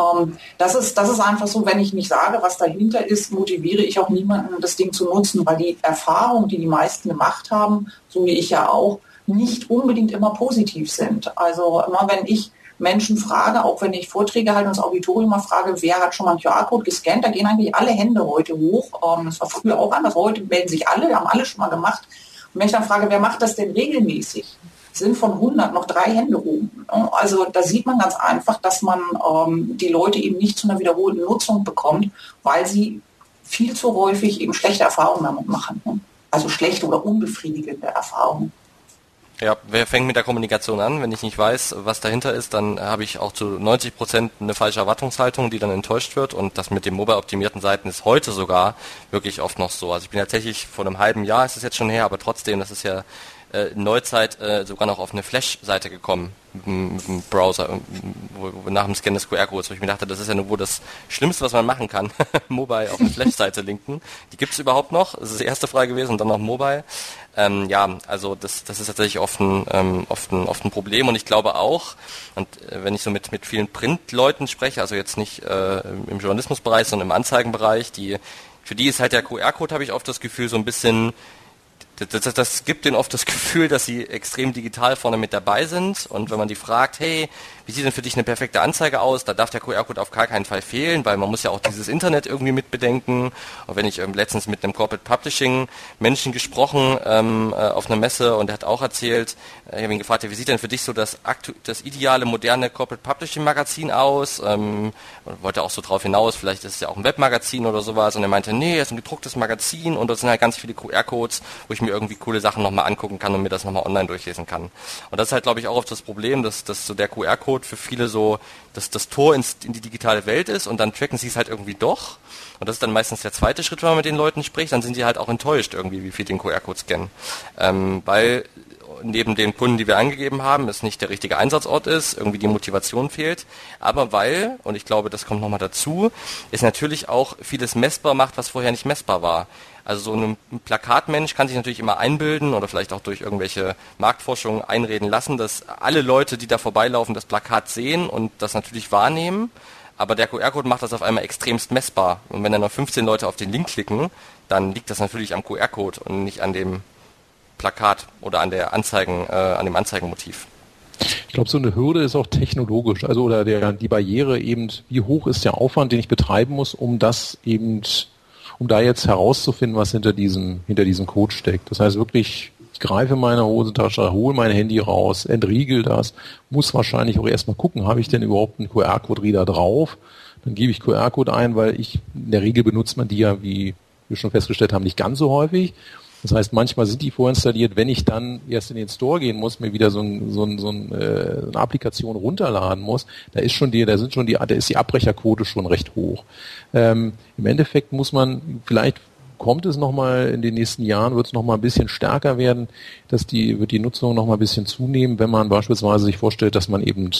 Ähm, das, ist, das ist einfach so, wenn ich nicht sage, was dahinter ist, motiviere ich auch niemanden, das Ding zu nutzen, weil die Erfahrungen, die die meisten gemacht haben, so wie ich ja auch, nicht unbedingt immer positiv sind. Also immer wenn ich Menschen frage, auch wenn ich Vorträge halte und das Auditorium mal frage, wer hat schon mal einen QR-Code gescannt, da gehen eigentlich alle Hände heute hoch. Ähm, das war früher auch anders, heute melden sich alle, haben alle schon mal gemacht. Und wenn ich dann frage, wer macht das denn regelmäßig? Sind von 100 noch drei Hände oben. Also da sieht man ganz einfach, dass man ähm, die Leute eben nicht zu einer wiederholten Nutzung bekommt, weil sie viel zu häufig eben schlechte Erfahrungen damit machen. Ne? Also schlechte oder unbefriedigende Erfahrungen. Ja, wer fängt mit der Kommunikation an? Wenn ich nicht weiß, was dahinter ist, dann habe ich auch zu 90 Prozent eine falsche Erwartungshaltung, die dann enttäuscht wird. Und das mit den mobile-optimierten Seiten ist heute sogar wirklich oft noch so. Also ich bin tatsächlich vor einem halben Jahr, ist es jetzt schon her, aber trotzdem, das ist ja äh, Neuzeit äh, sogar noch auf eine Flash-Seite gekommen mit dem Browser, wo, wo nach dem Scan des QR-Codes, wo ich mir dachte, das ist ja nur wohl das Schlimmste, was man machen kann, Mobile auf eine Flash-Seite linken. Die gibt es überhaupt noch? Das ist die erste Frage gewesen und dann noch Mobile. Ähm, ja, also das, das ist tatsächlich oft ein, ähm, oft, ein, oft ein Problem und ich glaube auch, und äh, wenn ich so mit, mit vielen Print-Leuten spreche, also jetzt nicht äh, im Journalismusbereich, sondern im Anzeigenbereich, die für die ist halt der QR-Code, habe ich oft das Gefühl, so ein bisschen das, das, das gibt denen oft das Gefühl, dass sie extrem digital vorne mit dabei sind. Und wenn man die fragt, hey, wie sieht denn für dich eine perfekte Anzeige aus? Da darf der QR-Code auf gar keinen Fall fehlen, weil man muss ja auch dieses Internet irgendwie mitbedenken. Und wenn ich ähm, letztens mit einem Corporate Publishing Menschen gesprochen ähm, äh, auf einer Messe und der hat auch erzählt, äh, ich habe ihn gefragt, wie sieht denn für dich so das, das ideale moderne Corporate Publishing Magazin aus? Ähm, wollte auch so drauf hinaus, vielleicht ist es ja auch ein Webmagazin oder sowas. Und er meinte, nee, es ist ein gedrucktes Magazin und da sind halt ganz viele QR-Codes, wo ich mir irgendwie coole Sachen nochmal angucken kann und mir das nochmal online durchlesen kann. Und das ist halt, glaube ich, auch oft das Problem, dass, dass so der QR-Code für viele so dass das Tor ins, in die digitale Welt ist und dann tracken sie es halt irgendwie doch. Und das ist dann meistens der zweite Schritt, wenn man mit den Leuten spricht. Dann sind sie halt auch enttäuscht irgendwie, wie viel den QR-Code scannen. Ähm, weil neben den Kunden, die wir angegeben haben, es nicht der richtige Einsatzort ist, irgendwie die Motivation fehlt, aber weil, und ich glaube, das kommt nochmal dazu, es natürlich auch vieles messbar macht, was vorher nicht messbar war. Also so ein Plakatmensch kann sich natürlich immer einbilden oder vielleicht auch durch irgendwelche Marktforschung einreden lassen, dass alle Leute, die da vorbeilaufen, das Plakat sehen und das natürlich wahrnehmen. Aber der QR-Code macht das auf einmal extremst messbar. Und wenn dann noch 15 Leute auf den Link klicken, dann liegt das natürlich am QR-Code und nicht an dem Plakat oder an der Anzeigen, äh, an dem Anzeigenmotiv. Ich glaube, so eine Hürde ist auch technologisch, also oder der, die Barriere eben, wie hoch ist der Aufwand, den ich betreiben muss, um das eben um da jetzt herauszufinden, was hinter diesem, hinter diesem Code steckt. Das heißt wirklich, ich greife meine Hosentasche, hole mein Handy raus, entriegel das, muss wahrscheinlich auch erstmal gucken, habe ich denn überhaupt einen QR-Code-Reader drauf? Dann gebe ich QR-Code ein, weil ich, in der Regel benutzt man die ja, wie wir schon festgestellt haben, nicht ganz so häufig. Das heißt, manchmal sind die vorinstalliert, wenn ich dann erst in den Store gehen muss, mir wieder so, ein, so, ein, so ein, äh, eine Applikation runterladen muss, da ist schon die, da sind schon die, da ist die Abbrecherquote schon recht hoch. Ähm, Im Endeffekt muss man vielleicht kommt es nochmal in den nächsten Jahren, wird es nochmal ein bisschen stärker werden, dass die, wird die Nutzung nochmal ein bisschen zunehmen, wenn man beispielsweise sich vorstellt, dass man eben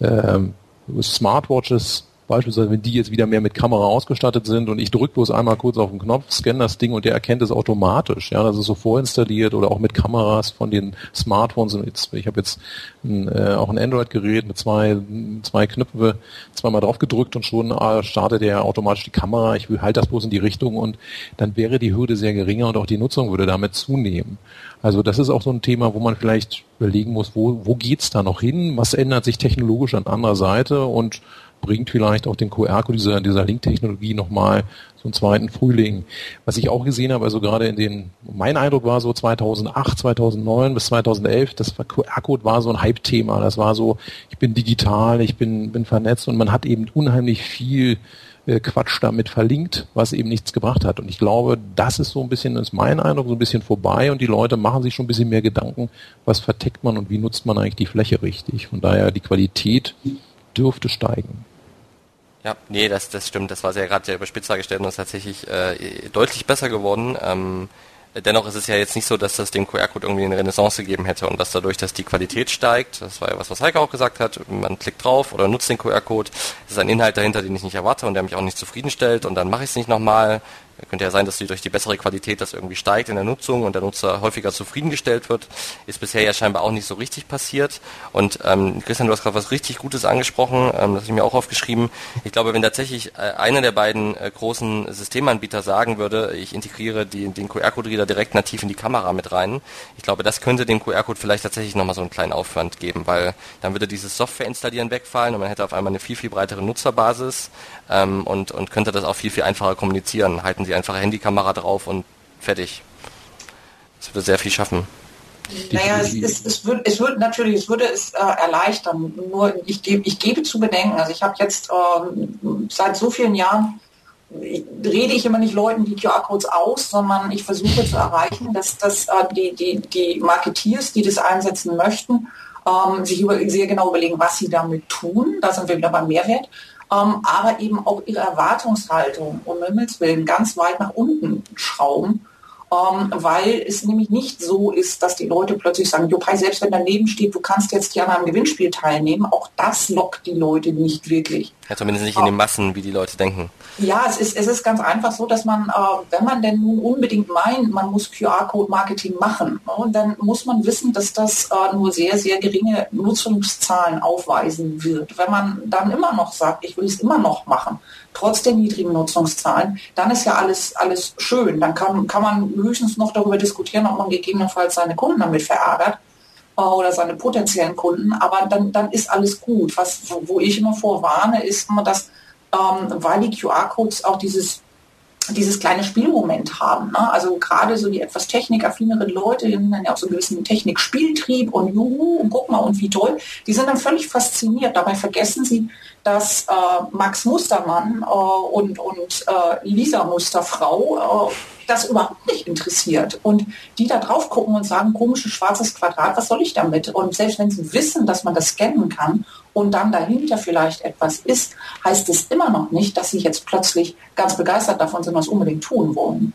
ähm, Smartwatches Beispielsweise, wenn die jetzt wieder mehr mit Kamera ausgestattet sind und ich drücke bloß einmal kurz auf den Knopf, scanne das Ding und der erkennt es automatisch. Ja, das ist so vorinstalliert oder auch mit Kameras von den Smartphones. Und jetzt, ich habe jetzt ein, äh, auch ein Android-Gerät mit zwei, zwei Knöpfe, zweimal drauf gedrückt und schon äh, startet er automatisch die Kamera. Ich halte das bloß in die Richtung und dann wäre die Hürde sehr geringer und auch die Nutzung würde damit zunehmen. Also das ist auch so ein Thema, wo man vielleicht überlegen muss, wo, wo geht's da noch hin? Was ändert sich technologisch an anderer Seite? Und bringt vielleicht auch den QR-Code dieser, dieser Link-Technologie nochmal so einen zweiten Frühling. Was ich auch gesehen habe, also gerade in den, mein Eindruck war so 2008, 2009 bis 2011, das QR-Code war so ein Hype-Thema. Das war so, ich bin digital, ich bin, bin vernetzt und man hat eben unheimlich viel äh, Quatsch damit verlinkt, was eben nichts gebracht hat. Und ich glaube, das ist so ein bisschen, ist mein Eindruck, so ein bisschen vorbei und die Leute machen sich schon ein bisschen mehr Gedanken, was verteckt man und wie nutzt man eigentlich die Fläche richtig. Von daher die Qualität dürfte steigen. Ja, nee, das, das stimmt. Das war sehr gerade sehr überspitzt dargestellt und ist tatsächlich äh, deutlich besser geworden. Ähm, dennoch ist es ja jetzt nicht so, dass das dem QR-Code irgendwie eine Renaissance gegeben hätte und dass dadurch, dass die Qualität steigt, das war ja was, was Heike auch gesagt hat, man klickt drauf oder nutzt den QR-Code, ist ein Inhalt dahinter, den ich nicht erwarte und der mich auch nicht zufriedenstellt und dann mache ich es nicht nochmal, könnte ja sein, dass die durch die bessere Qualität das irgendwie steigt in der Nutzung und der Nutzer häufiger zufriedengestellt wird. Ist bisher ja scheinbar auch nicht so richtig passiert. Und ähm, Christian, du hast gerade was richtig Gutes angesprochen, ähm, das habe ich mir auch aufgeschrieben. Ich glaube, wenn tatsächlich äh, einer der beiden äh, großen Systemanbieter sagen würde, ich integriere die, den QR-Code-Reader direkt nativ in die Kamera mit rein, ich glaube, das könnte dem QR-Code vielleicht tatsächlich nochmal so einen kleinen Aufwand geben, weil dann würde dieses Software installieren wegfallen und man hätte auf einmal eine viel, viel breitere Nutzerbasis ähm, und, und könnte das auch viel, viel einfacher kommunizieren. Halten Sie einfach Handykamera drauf und fertig. Das würde sehr viel schaffen. Naja, es, es, es, wird, es wird natürlich, es würde es äh, erleichtern. Nur ich gebe, ich gebe zu bedenken, also ich habe jetzt äh, seit so vielen Jahren rede ich immer nicht Leuten die QR-Codes aus, sondern ich versuche zu erreichen, dass, dass äh, die, die, die Marketeers, die das einsetzen möchten, ähm, sich über, sehr genau überlegen, was sie damit tun. Da sind wir wieder beim Mehrwert. Ähm, aber eben auch ihre Erwartungshaltung um Himmels Willen ganz weit nach unten schrauben ähm, weil es nämlich nicht so ist, dass die Leute plötzlich sagen, Jopai, selbst wenn daneben steht, du kannst jetzt hier an einem Gewinnspiel teilnehmen, auch das lockt die Leute nicht wirklich. Ja, zumindest nicht in den Massen, wie die Leute denken. Ja, es ist, es ist ganz einfach so, dass man, äh, wenn man denn nun unbedingt meint, man muss QR-Code-Marketing machen, ne, dann muss man wissen, dass das äh, nur sehr, sehr geringe Nutzungszahlen aufweisen wird. Wenn man dann immer noch sagt, ich will es immer noch machen, trotz der niedrigen Nutzungszahlen, dann ist ja alles, alles schön. Dann kann, kann man höchstens noch darüber diskutieren, ob man gegebenenfalls seine Kunden damit verärgert äh, oder seine potenziellen Kunden, aber dann, dann ist alles gut. Was, wo ich immer vorwarne, ist immer, dass ähm, weil die QR-Codes auch dieses dieses kleine Spielmoment haben. Ne? Also gerade so die etwas technikaffineren Leute, die haben dann ja auch so einen gewissen Technikspieltrieb und juhu, und guck mal und wie toll, die sind dann völlig fasziniert. Dabei vergessen sie, dass äh, Max Mustermann äh, und, und äh, Lisa Musterfrau äh, das überhaupt nicht interessiert. Und die da drauf gucken und sagen, komisches schwarzes Quadrat, was soll ich damit? Und selbst wenn sie wissen, dass man das scannen kann und dann dahinter vielleicht etwas ist, heißt es immer noch nicht, dass sie jetzt plötzlich ganz begeistert davon sind, was unbedingt tun wollen.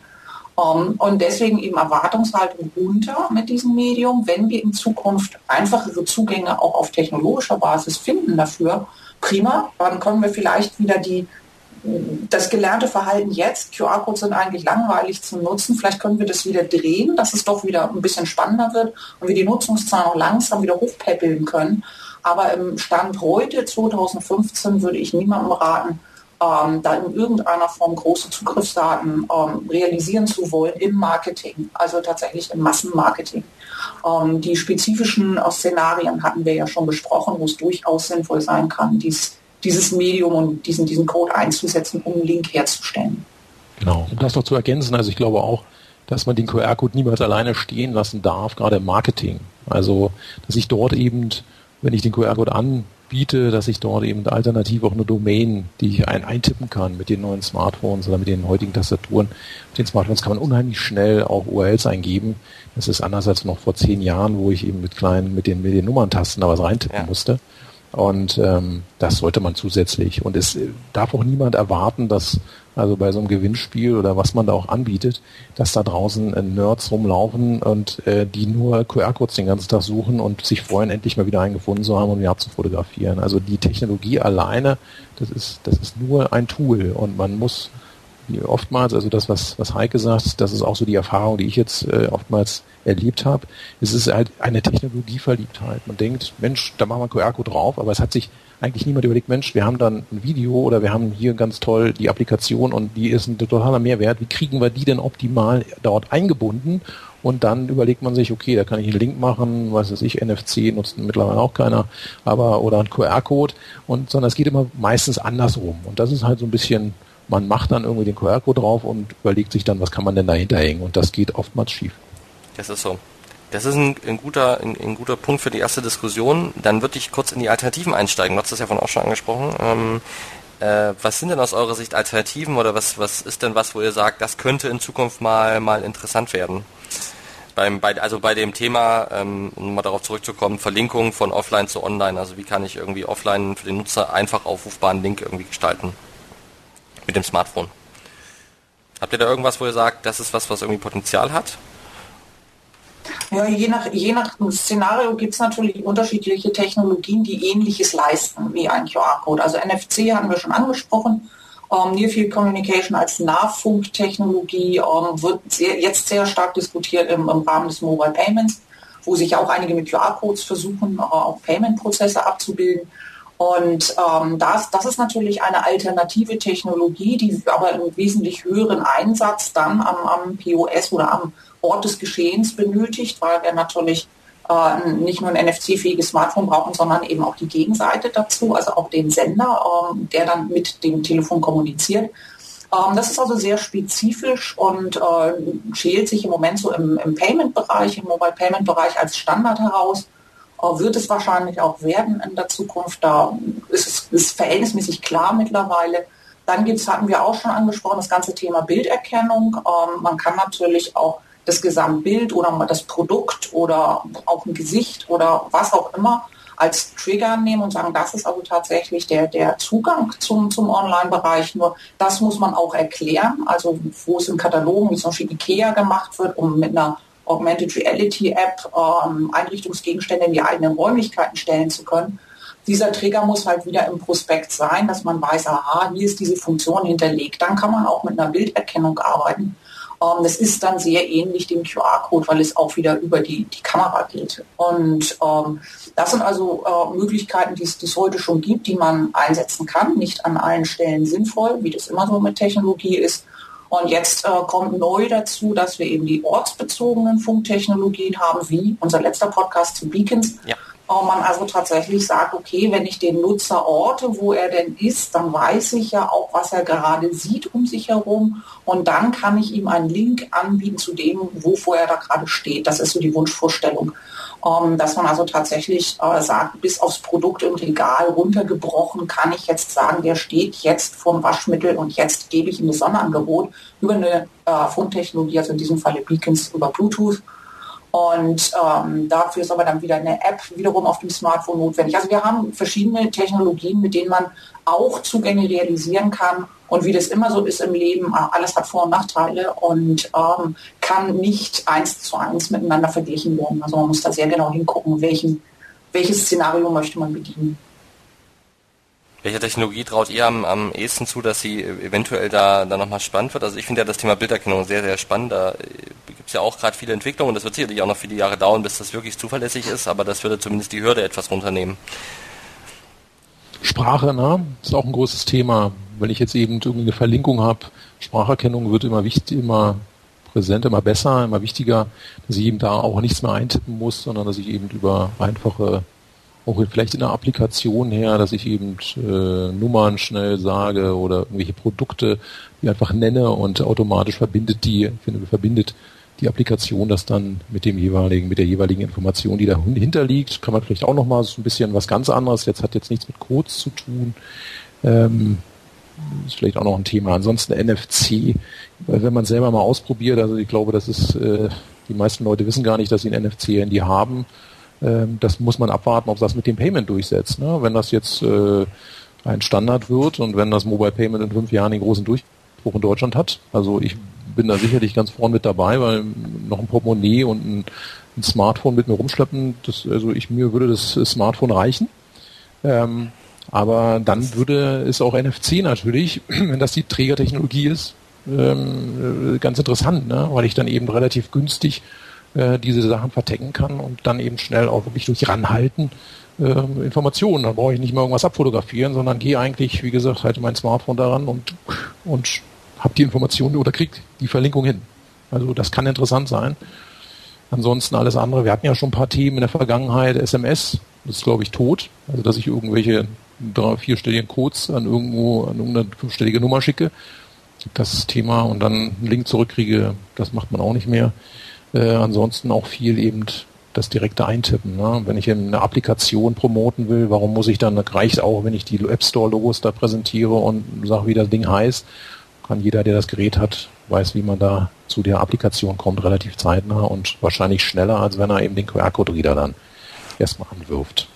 Um, ähm, und deswegen eben Erwartungshaltung runter mit diesem Medium, wenn wir in Zukunft einfachere Zugänge auch auf technologischer Basis finden dafür, prima, dann können wir vielleicht wieder die, das gelernte Verhalten jetzt, QR-Codes sind eigentlich langweilig zu nutzen, vielleicht können wir das wieder drehen, dass es doch wieder ein bisschen spannender wird und wir die Nutzungszahlen auch langsam wieder hochpäppeln können. Aber im Stand heute, 2015, würde ich niemandem raten, ähm, da in irgendeiner Form große Zugriffsdaten ähm, realisieren zu wollen im Marketing, also tatsächlich im Massenmarketing. Ähm, die spezifischen äh, Szenarien hatten wir ja schon besprochen, wo es durchaus sinnvoll sein kann, dies, dieses Medium und diesen, diesen Code einzusetzen, um einen Link herzustellen. Genau, um das noch zu ergänzen, also ich glaube auch, dass man den QR-Code niemals alleine stehen lassen darf, gerade im Marketing. Also, dass ich dort eben, wenn ich den QR-Code an biete, dass ich dort eben alternativ auch eine Domain, die ich ein, eintippen kann mit den neuen Smartphones oder mit den heutigen Tastaturen. Mit den Smartphones kann man unheimlich schnell auch URLs eingeben. Das ist anders als noch vor zehn Jahren, wo ich eben mit kleinen, mit den, mit den Nummerntasten da was reintippen ja. musste. Und ähm, das sollte man zusätzlich. Und es darf auch niemand erwarten, dass also bei so einem Gewinnspiel oder was man da auch anbietet, dass da draußen äh, Nerds rumlaufen und äh, die nur QR-Codes den ganzen Tag suchen und sich freuen, endlich mal wieder einen gefunden zu haben und um ihn abzufotografieren. Also die Technologie alleine, das ist, das ist nur ein Tool und man muss oftmals, also das, was, was Heike sagt, das ist auch so die Erfahrung, die ich jetzt äh, oftmals erlebt habe, es ist halt eine Technologieverliebtheit. Man denkt, Mensch, da machen wir QR-Code drauf, aber es hat sich eigentlich niemand überlegt, Mensch, wir haben dann ein Video oder wir haben hier ganz toll die Applikation und die ist ein totaler Mehrwert. Wie kriegen wir die denn optimal dort eingebunden? Und dann überlegt man sich, okay, da kann ich einen Link machen, was weiß ich, NFC nutzt mittlerweile auch keiner, aber oder ein QR-Code und sondern es geht immer meistens andersrum. Und das ist halt so ein bisschen, man macht dann irgendwie den QR-Code drauf und überlegt sich dann, was kann man denn dahinter hängen und das geht oftmals schief. Das ist so. Das ist ein, ein guter, ein, ein, guter Punkt für die erste Diskussion. Dann würde ich kurz in die Alternativen einsteigen. Du hast das ja von auch schon angesprochen. Ähm, äh, was sind denn aus eurer Sicht Alternativen oder was, was ist denn was, wo ihr sagt, das könnte in Zukunft mal, mal interessant werden? Beim, bei, also bei dem Thema, ähm, um mal darauf zurückzukommen, Verlinkung von offline zu online. Also wie kann ich irgendwie offline für den Nutzer einfach aufrufbaren Link irgendwie gestalten? Mit dem Smartphone. Habt ihr da irgendwas, wo ihr sagt, das ist was, was irgendwie Potenzial hat? Ja, je nach, je nach Szenario gibt es natürlich unterschiedliche Technologien, die ähnliches leisten wie ein QR-Code. Also NFC haben wir schon angesprochen. Ähm, Near Field Communication als Nahfunktechnologie ähm, wird sehr, jetzt sehr stark diskutiert im, im, Rahmen des Mobile Payments, wo sich auch einige mit QR-Codes versuchen, äh, auch Payment-Prozesse abzubilden. Und ähm, das, das ist natürlich eine alternative Technologie, die aber einen wesentlich höheren Einsatz dann am, am POS oder am Ort des Geschehens benötigt, weil wir natürlich äh, nicht nur ein NFC-fähiges Smartphone brauchen, sondern eben auch die Gegenseite dazu, also auch den Sender, äh, der dann mit dem Telefon kommuniziert. Ähm, das ist also sehr spezifisch und äh, schält sich im Moment so im, im Payment-Bereich, im Mobile-Payment-Bereich als Standard heraus. Äh, wird es wahrscheinlich auch werden in der Zukunft. Da ist es ist verhältnismäßig klar mittlerweile, Dann gibt's, hatten wir auch schon angesprochen, das ganze Thema Bilderkennung. Ähm, man kann natürlich auch das Gesamtbild oder das Produkt oder auch ein Gesicht oder was auch immer als Trigger nehmen und sagen, das ist also tatsächlich der, der Zugang zum, zum Online-Bereich. Nur das muss man auch erklären, also wo es im Katalogen, wie zum Beispiel IKEA gemacht wird, um mit einer Augmented Reality App ähm, Einrichtungsgegenstände in die eigenen Räumlichkeiten stellen zu können. Dieser Trigger muss halt wieder im Prospekt sein, dass man weiß, aha, hier ist diese Funktion hinterlegt. Dann kann man auch mit einer Bilderkennung arbeiten. Ähm, das ist dann sehr ähnlich dem QR-Code, weil es auch wieder über die, die Kamera geht. Und ähm, das sind also äh, Möglichkeiten, die es heute schon gibt, die man einsetzen kann. Nicht an allen Stellen sinnvoll, wie das immer so mit Technologie ist. Und jetzt äh, kommt neu dazu, dass wir eben die ortsbezogenen Funktechnologien haben, wie unser letzter Podcast zu Beacons. Ja man also tatsächlich sagt, okay, wenn ich den Nutzer orte, wo er denn ist, dann weiß ich ja auch, was er gerade sieht um sich herum und dann kann ich ihm einen Link anbieten zu dem, wovor er da gerade steht. Das ist so die Wunschvorstellung. Ähm, dass man also tatsächlich äh, sagt, bis aufs Produkt im Regal runtergebrochen, kann ich jetzt sagen, der steht jetzt vorm Waschmittel und jetzt gebe ich ihm das Sonderangebot über eine äh, Funktechnologie, also in diesem Falle Beacons über Bluetooth und ähm, dafür ist aber dann wieder eine App wiederum auf dem Smartphone notwendig. Also wir haben verschiedene Technologien, mit denen man auch Zugänge realisieren kann. Und wie das immer so ist im Leben, äh, alles hat Vor- und Nachteile und ähm, kann nicht eins zu eins miteinander verglichen werden. Also man muss da sehr genau hingucken, welchen, welches Szenario möchte man bedienen. Welcher Technologie traut ihr am, am ehesten zu, dass sie eventuell da, da nochmal spannend wird? Also ich finde ja das Thema Bilderkennung sehr, sehr spannend. Da äh, gibt es ja auch gerade viele Entwicklungen und das wird sicherlich auch noch viele Jahre dauern, bis das wirklich zuverlässig ist, aber das würde zumindest die Hürde etwas runternehmen. Sprache, ne? ist auch ein großes Thema. Wenn ich jetzt eben irgendwie eine Verlinkung habe, Spracherkennung wird immer wichtig, immer präsent, immer besser, immer wichtiger, dass ich eben da auch nichts mehr eintippen muss, sondern dass ich eben über einfache auch vielleicht in der Applikation her, dass ich eben äh, Nummern schnell sage oder irgendwelche Produkte, die einfach nenne und automatisch verbindet die, verbindet die Applikation das dann mit dem jeweiligen, mit der jeweiligen Information, die dahinter liegt. Kann man vielleicht auch nochmal so ein bisschen was ganz anderes. Jetzt hat jetzt nichts mit Codes zu tun. Ähm, ist vielleicht auch noch ein Thema. Ansonsten NFC, wenn man selber mal ausprobiert, also ich glaube, das ist, äh, die meisten Leute wissen gar nicht, dass sie ein NFC-Handy haben. Ähm, das muss man abwarten, ob das mit dem Payment durchsetzt. Ne? Wenn das jetzt äh, ein Standard wird und wenn das Mobile Payment in fünf Jahren den großen Durchbruch in Deutschland hat, also ich bin da sicherlich ganz vorn mit dabei, weil noch ein Portemonnaie und ein, ein Smartphone mit mir rumschleppen, das, also ich mir würde das Smartphone reichen. Ähm, aber dann würde es auch NFC natürlich, wenn das die Trägertechnologie ist, ähm, ganz interessant, ne? weil ich dann eben relativ günstig äh, diese Sachen vertecken kann und dann eben schnell auch wirklich durch Ranhalten äh, Informationen. Dann brauche ich nicht mehr irgendwas abfotografieren, sondern gehe eigentlich, wie gesagt, halte mein Smartphone daran und, und habe die Informationen oder kriege die Verlinkung hin. Also das kann interessant sein. Ansonsten alles andere, wir hatten ja schon ein paar Themen in der Vergangenheit, SMS, das ist glaube ich tot. Also dass ich irgendwelche drei, vierstelligen Codes an irgendwo, an irgendeine fünfstellige Nummer schicke. Das Thema und dann einen Link zurückkriege, das macht man auch nicht mehr. Äh, ansonsten auch viel eben das direkte Eintippen. Ne? Wenn ich eine Applikation promoten will, warum muss ich dann, reicht auch, wenn ich die App Store Logos da präsentiere und sage, wie das Ding heißt, kann jeder, der das Gerät hat, weiß, wie man da zu der Applikation kommt, relativ zeitnah und wahrscheinlich schneller, als wenn er eben den QR-Code-Reader dann erstmal anwirft.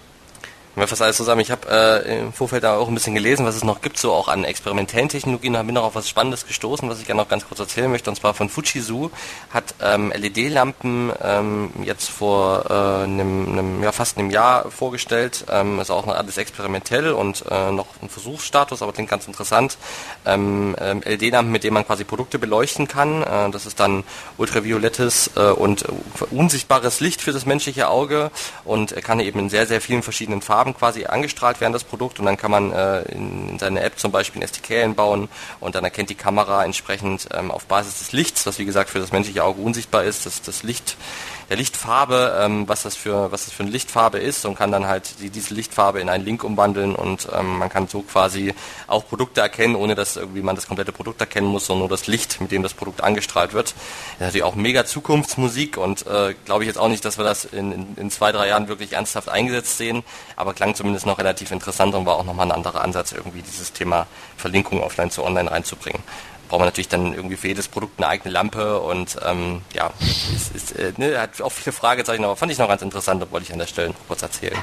Wir fassen alles zusammen. Ich habe äh, im Vorfeld da auch ein bisschen gelesen, was es noch gibt, so auch an experimentellen Technologien. Da bin noch auf was Spannendes gestoßen, was ich gerne noch ganz kurz erzählen möchte. Und zwar von Fujitsu hat ähm, LED-Lampen ähm, jetzt vor äh, einem, einem, ja, fast einem Jahr vorgestellt. Ähm, ist auch noch alles experimentell und äh, noch ein Versuchsstatus, aber klingt ganz interessant. Ähm, ähm, LED-Lampen, mit denen man quasi Produkte beleuchten kann. Äh, das ist dann ultraviolettes äh, und unsichtbares Licht für das menschliche Auge und kann eben in sehr, sehr vielen verschiedenen Farben Farben quasi angestrahlt werden, das Produkt, und dann kann man äh, in, in seine App zum Beispiel ein SDK einbauen und dann erkennt die Kamera entsprechend ähm, auf Basis des Lichts, was wie gesagt für das menschliche Auge unsichtbar ist, dass das Licht der Lichtfarbe, ähm, was das für was das für eine Lichtfarbe ist und kann dann halt die, diese Lichtfarbe in einen Link umwandeln und ähm, man kann so quasi auch Produkte erkennen, ohne dass irgendwie man das komplette Produkt erkennen muss, sondern nur das Licht, mit dem das Produkt angestrahlt wird. Das ist natürlich auch mega Zukunftsmusik und äh, glaube ich jetzt auch nicht, dass wir das in, in, in zwei, drei Jahren wirklich ernsthaft eingesetzt sehen, aber klang zumindest noch relativ interessant und war auch nochmal ein anderer Ansatz, irgendwie dieses Thema Verlinkung offline zu online reinzubringen braucht man natürlich dann irgendwie für jedes Produkt eine eigene Lampe und ähm, ja, es ist, äh, ne, hat auch viele Fragezeichen, aber fand ich noch ganz interessant, wollte ich an der Stelle kurz erzählen.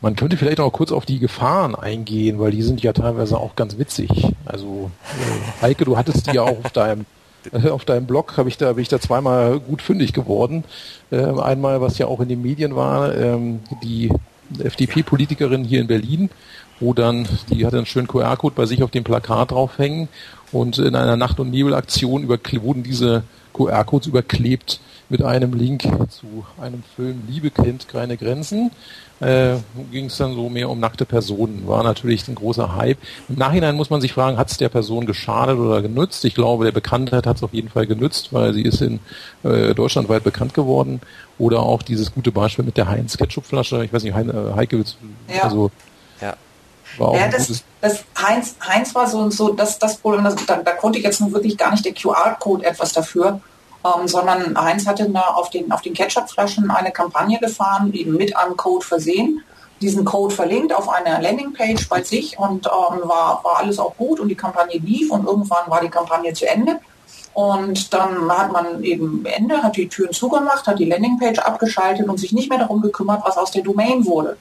Man könnte vielleicht auch kurz auf die Gefahren eingehen, weil die sind ja teilweise auch ganz witzig. Also äh, Heike, du hattest die ja auch auf deinem auf deinem Blog habe ich da bin ich da zweimal gut fündig geworden. Ähm, einmal, was ja auch in den Medien war, ähm, die FDP-Politikerin hier in Berlin, wo dann die hatte einen schönen QR-Code bei sich auf dem Plakat draufhängen und in einer Nacht- und Nebelaktion wurden diese QR-Codes überklebt mit einem Link zu einem Film Liebe kennt keine Grenzen. Äh, ging es dann so mehr um nackte Personen. War natürlich ein großer Hype. Im Nachhinein muss man sich fragen, hat es der Person geschadet oder genützt? Ich glaube, der Bekanntheit hat es auf jeden Fall genützt, weil sie ist in äh, deutschlandweit bekannt geworden. Oder auch dieses gute Beispiel mit der Heinz Ketchupflasche. Ich weiß nicht, Heine, äh, Heike, also ja. Ja, das, das Heinz, Heinz war so, so das, das Problem, das, da, da, konnte ich jetzt nun wirklich gar nicht der QR-Code etwas dafür, ähm, sondern Heinz hatte da auf den, auf den Ketchup-Flaschen eine Kampagne gefahren, eben mit einem Code versehen, diesen Code verlinkt auf einer Landingpage bei sich und ähm, war, war alles auch gut und die Kampagne lief und irgendwann war die Kampagne zu Ende. Und dann hat man eben Ende, hat die Türen zugemacht, hat die Landingpage abgeschaltet und sich nicht mehr darum gekümmert, was aus der Domain wurde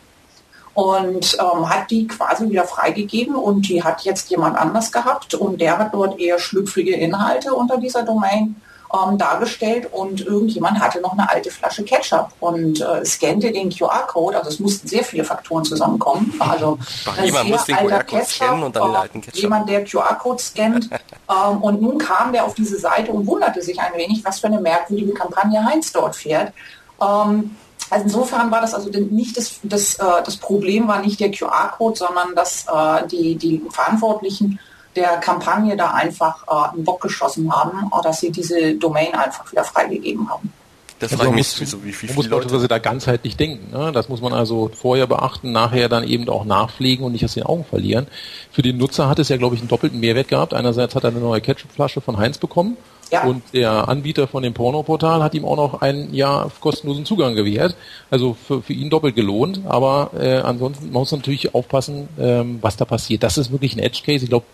und ähm, hat die quasi wieder freigegeben und die hat jetzt jemand anders gehabt und der hat dort eher schlüpfrige Inhalte unter dieser Domain ähm, dargestellt und irgendjemand hatte noch eine alte Flasche Ketchup und äh, scannte den QR-Code, also es mussten sehr viele Faktoren zusammenkommen. Also jemand muss den QR-Code scannen und dann den alten Ketchup. Jemand, der QR-Code scannt ähm, und nun kam der auf diese Seite und wunderte sich ein wenig, was für eine merkwürdige Kampagne Heinz dort fährt. Ähm, also insofern war das also nicht das, das, äh, das Problem war nicht der QR-Code, sondern dass äh, die, die Verantwortlichen der Kampagne da einfach äh, einen Bock geschossen haben, dass sie diese Domain einfach wieder freigegeben haben. Das also frage mich sowieso, wie viel, muss Leute da ganzheitlich denken. Ne? Das muss man also vorher beachten, nachher dann eben auch nachpflegen und nicht aus den Augen verlieren. Für den Nutzer hat es ja, glaube ich, einen doppelten Mehrwert gehabt. Einerseits hat er eine neue Ketchupflasche von Heinz bekommen ja. Und der Anbieter von dem Pornoportal hat ihm auch noch ein Jahr kostenlosen Zugang gewährt. Also für, für ihn doppelt gelohnt. Aber äh, ansonsten muss man natürlich aufpassen, ähm, was da passiert. Das ist wirklich ein Edge Case. Ich glaube,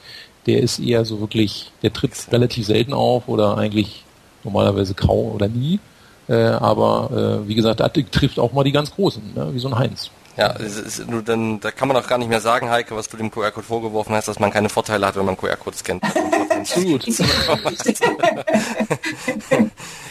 der ist eher so wirklich, der tritt relativ selten auf oder eigentlich normalerweise kaum oder nie. Äh, aber äh, wie gesagt, das trifft auch mal die ganz Großen, ne? wie so ein Heinz. Ja, ist, nur dann, da kann man auch gar nicht mehr sagen, Heike, was du dem QR-Code vorgeworfen hast, dass man keine Vorteile hat, wenn man QR-Code scannt. Absolut.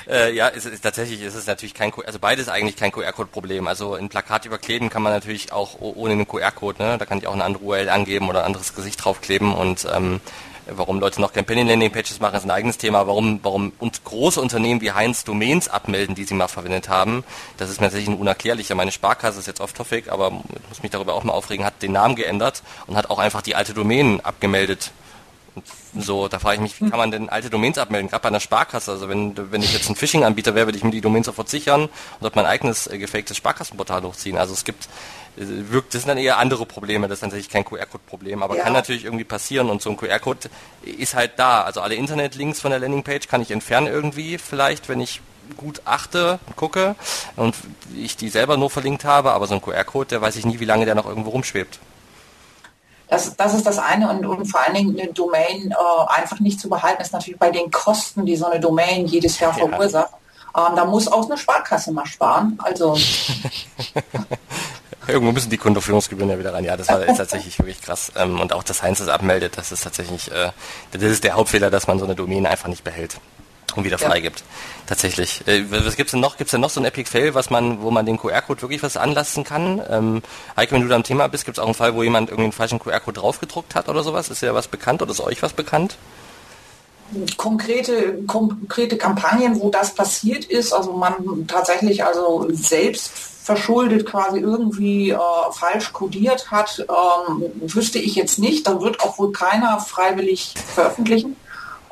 äh, ja, es ist, tatsächlich ist es natürlich kein, also beides eigentlich kein QR-Code-Problem. Also ein Plakat überkleben kann man natürlich auch ohne einen QR-Code, ne? Da kann ich auch eine andere URL angeben oder ein anderes Gesicht draufkleben und ähm, Warum Leute noch Campaign Landing Pages machen, ist ein eigenes Thema. Warum, warum und große Unternehmen wie Heinz Domains abmelden, die sie mal verwendet haben, das ist mir tatsächlich ein unerklärlicher. Meine Sparkasse ist jetzt off topic, aber ich muss mich darüber auch mal aufregen, hat den Namen geändert und hat auch einfach die alte Domain abgemeldet. Und so, da frage ich mich, wie kann man denn alte Domains abmelden, gerade bei einer Sparkasse? Also wenn, wenn ich jetzt ein Phishing-Anbieter wäre, würde ich mir die Domains sofort sichern und dort mein eigenes äh, gefaktes Sparkassenportal hochziehen. Also es gibt wirkt, das sind dann eher andere Probleme, das ist natürlich kein QR-Code-Problem, aber ja. kann natürlich irgendwie passieren und so ein QR-Code ist halt da. Also alle Internetlinks von der Landingpage kann ich entfernen irgendwie vielleicht, wenn ich gut achte gucke und ich die selber nur verlinkt habe, aber so ein QR-Code, der weiß ich nie, wie lange der noch irgendwo rumschwebt. Das, das ist das eine und, und vor allen Dingen eine Domain äh, einfach nicht zu behalten, ist natürlich bei den Kosten, die so eine Domain jedes Jahr ja. verursacht. Ähm, da muss auch eine Sparkasse mal sparen. Also Irgendwo müssen die Kontoführungsgebühren ja wieder rein. Ja, das war ist tatsächlich wirklich krass. Ähm, und auch, dass Heinz das abmeldet, das ist tatsächlich, äh, das ist der Hauptfehler, dass man so eine Domäne einfach nicht behält und wieder freigibt. Ja. Tatsächlich. Äh, was gibt's denn noch? Gibt's denn noch so ein Epic Fail, was man, wo man den QR-Code wirklich was anlassen kann? Ähm, Heike, wenn du da am Thema bist, gibt's auch einen Fall, wo jemand irgendwie einen falschen QR-Code draufgedruckt hat oder sowas? Ist ja was bekannt oder ist euch was bekannt? konkrete, konkrete Kampagnen, wo das passiert ist, also man tatsächlich also selbst verschuldet quasi irgendwie äh, falsch kodiert hat, ähm, wüsste ich jetzt nicht. Da wird auch wohl keiner freiwillig veröffentlichen.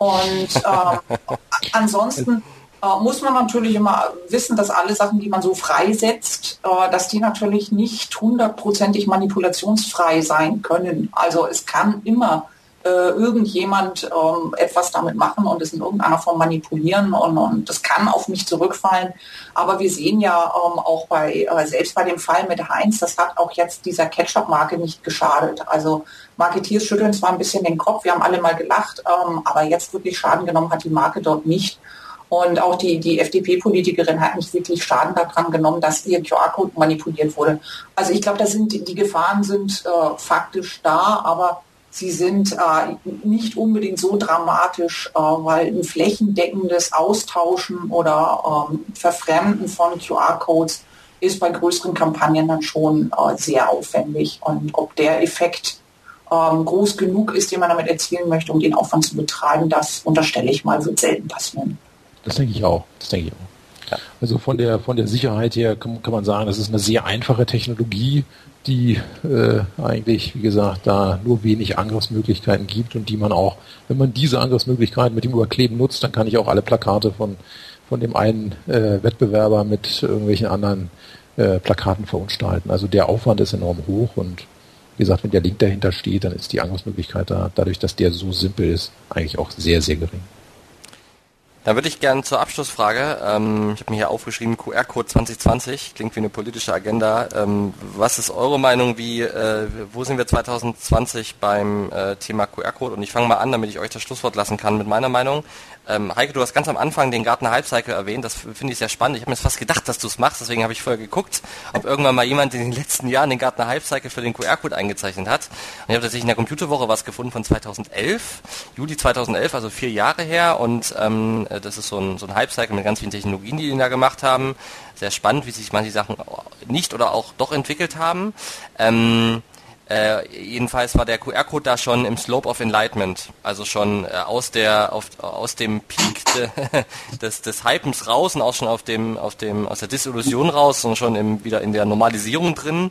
Und äh, ansonsten äh, muss man natürlich immer wissen, dass alle Sachen, die man so freisetzt, äh, dass die natürlich nicht hundertprozentig manipulationsfrei sein können. Also es kann immer äh, irgendjemand ähm, etwas damit machen und es in irgendeiner Form manipulieren und, und das kann auf mich zurückfallen. Aber wir sehen ja ähm, auch bei, äh, selbst bei dem Fall mit Heinz, das hat auch jetzt dieser Ketchup-Marke nicht geschadet. Also Marketeers schütteln zwar ein bisschen den Kopf, wir haben alle mal gelacht, ähm, aber jetzt wirklich Schaden genommen hat die Marke dort nicht. Und auch die, die FDP-Politikerin hat nicht wirklich Schaden daran genommen, dass ihr QR-Code manipuliert wurde. Also ich glaube, da sind die Gefahren sind äh, faktisch da, aber sie sind äh, nicht unbedingt so dramatisch, äh, weil ein flächendeckendes Austauschen oder ähm, Verfremden von QR-Codes ist bei größeren Kampagnen dann schon äh, sehr aufwendig. Und ob der Effekt ähm, groß genug ist, den man damit erzielen möchte, um den Aufwand zu betreiben, das unterstelle ich mal, wird selten passieren. Das denke ich auch. Das denke ich auch. Ja. Also von der von der Sicherheit her kann, kann man sagen, das ist eine sehr einfache Technologie, die äh, eigentlich, wie gesagt, da nur wenig Angriffsmöglichkeiten gibt und die man auch, wenn man diese Angriffsmöglichkeiten mit dem Überkleben nutzt, dann kann ich auch alle Plakate von von dem einen äh, Wettbewerber mit irgendwelchen anderen äh, Plakaten verunstalten. Also der Aufwand ist enorm hoch und wie gesagt, wenn der Link dahinter steht, dann ist die Angriffsmöglichkeit da, dadurch, dass der so simpel ist, eigentlich auch sehr, sehr gering. Dann würde ich gerne zur Abschlussfrage, ähm, ich habe mir hier aufgeschrieben, QR-Code 2020, klingt wie eine politische Agenda. Ähm, was ist eure Meinung, wie, äh, wo sind wir 2020 beim äh, Thema QR-Code? Und ich fange mal an, damit ich euch das Schlusswort lassen kann mit meiner Meinung. Ähm, Heike, du hast ganz am Anfang den Gartner Hype Cycle erwähnt. Das finde ich sehr spannend. Ich habe mir fast gedacht, dass du es machst. Deswegen habe ich vorher geguckt, ob irgendwann mal jemand in den letzten Jahren den Gartner Hype Cycle für den QR-Code eingezeichnet hat. Und ich habe tatsächlich in der Computerwoche was gefunden von 2011, Juli 2011, also vier Jahre her. Und ähm, das ist so ein, so ein Hype Cycle mit ganz vielen Technologien, die die da gemacht haben. Sehr spannend, wie sich manche Sachen nicht oder auch doch entwickelt haben. Ähm, äh, jedenfalls war der QR-Code da schon im Slope of Enlightenment, also schon äh, aus der auf, aus dem Peak de, des, des Hypens raus und auch schon auf dem auf dem aus der Disillusion raus und schon im, wieder in der Normalisierung drin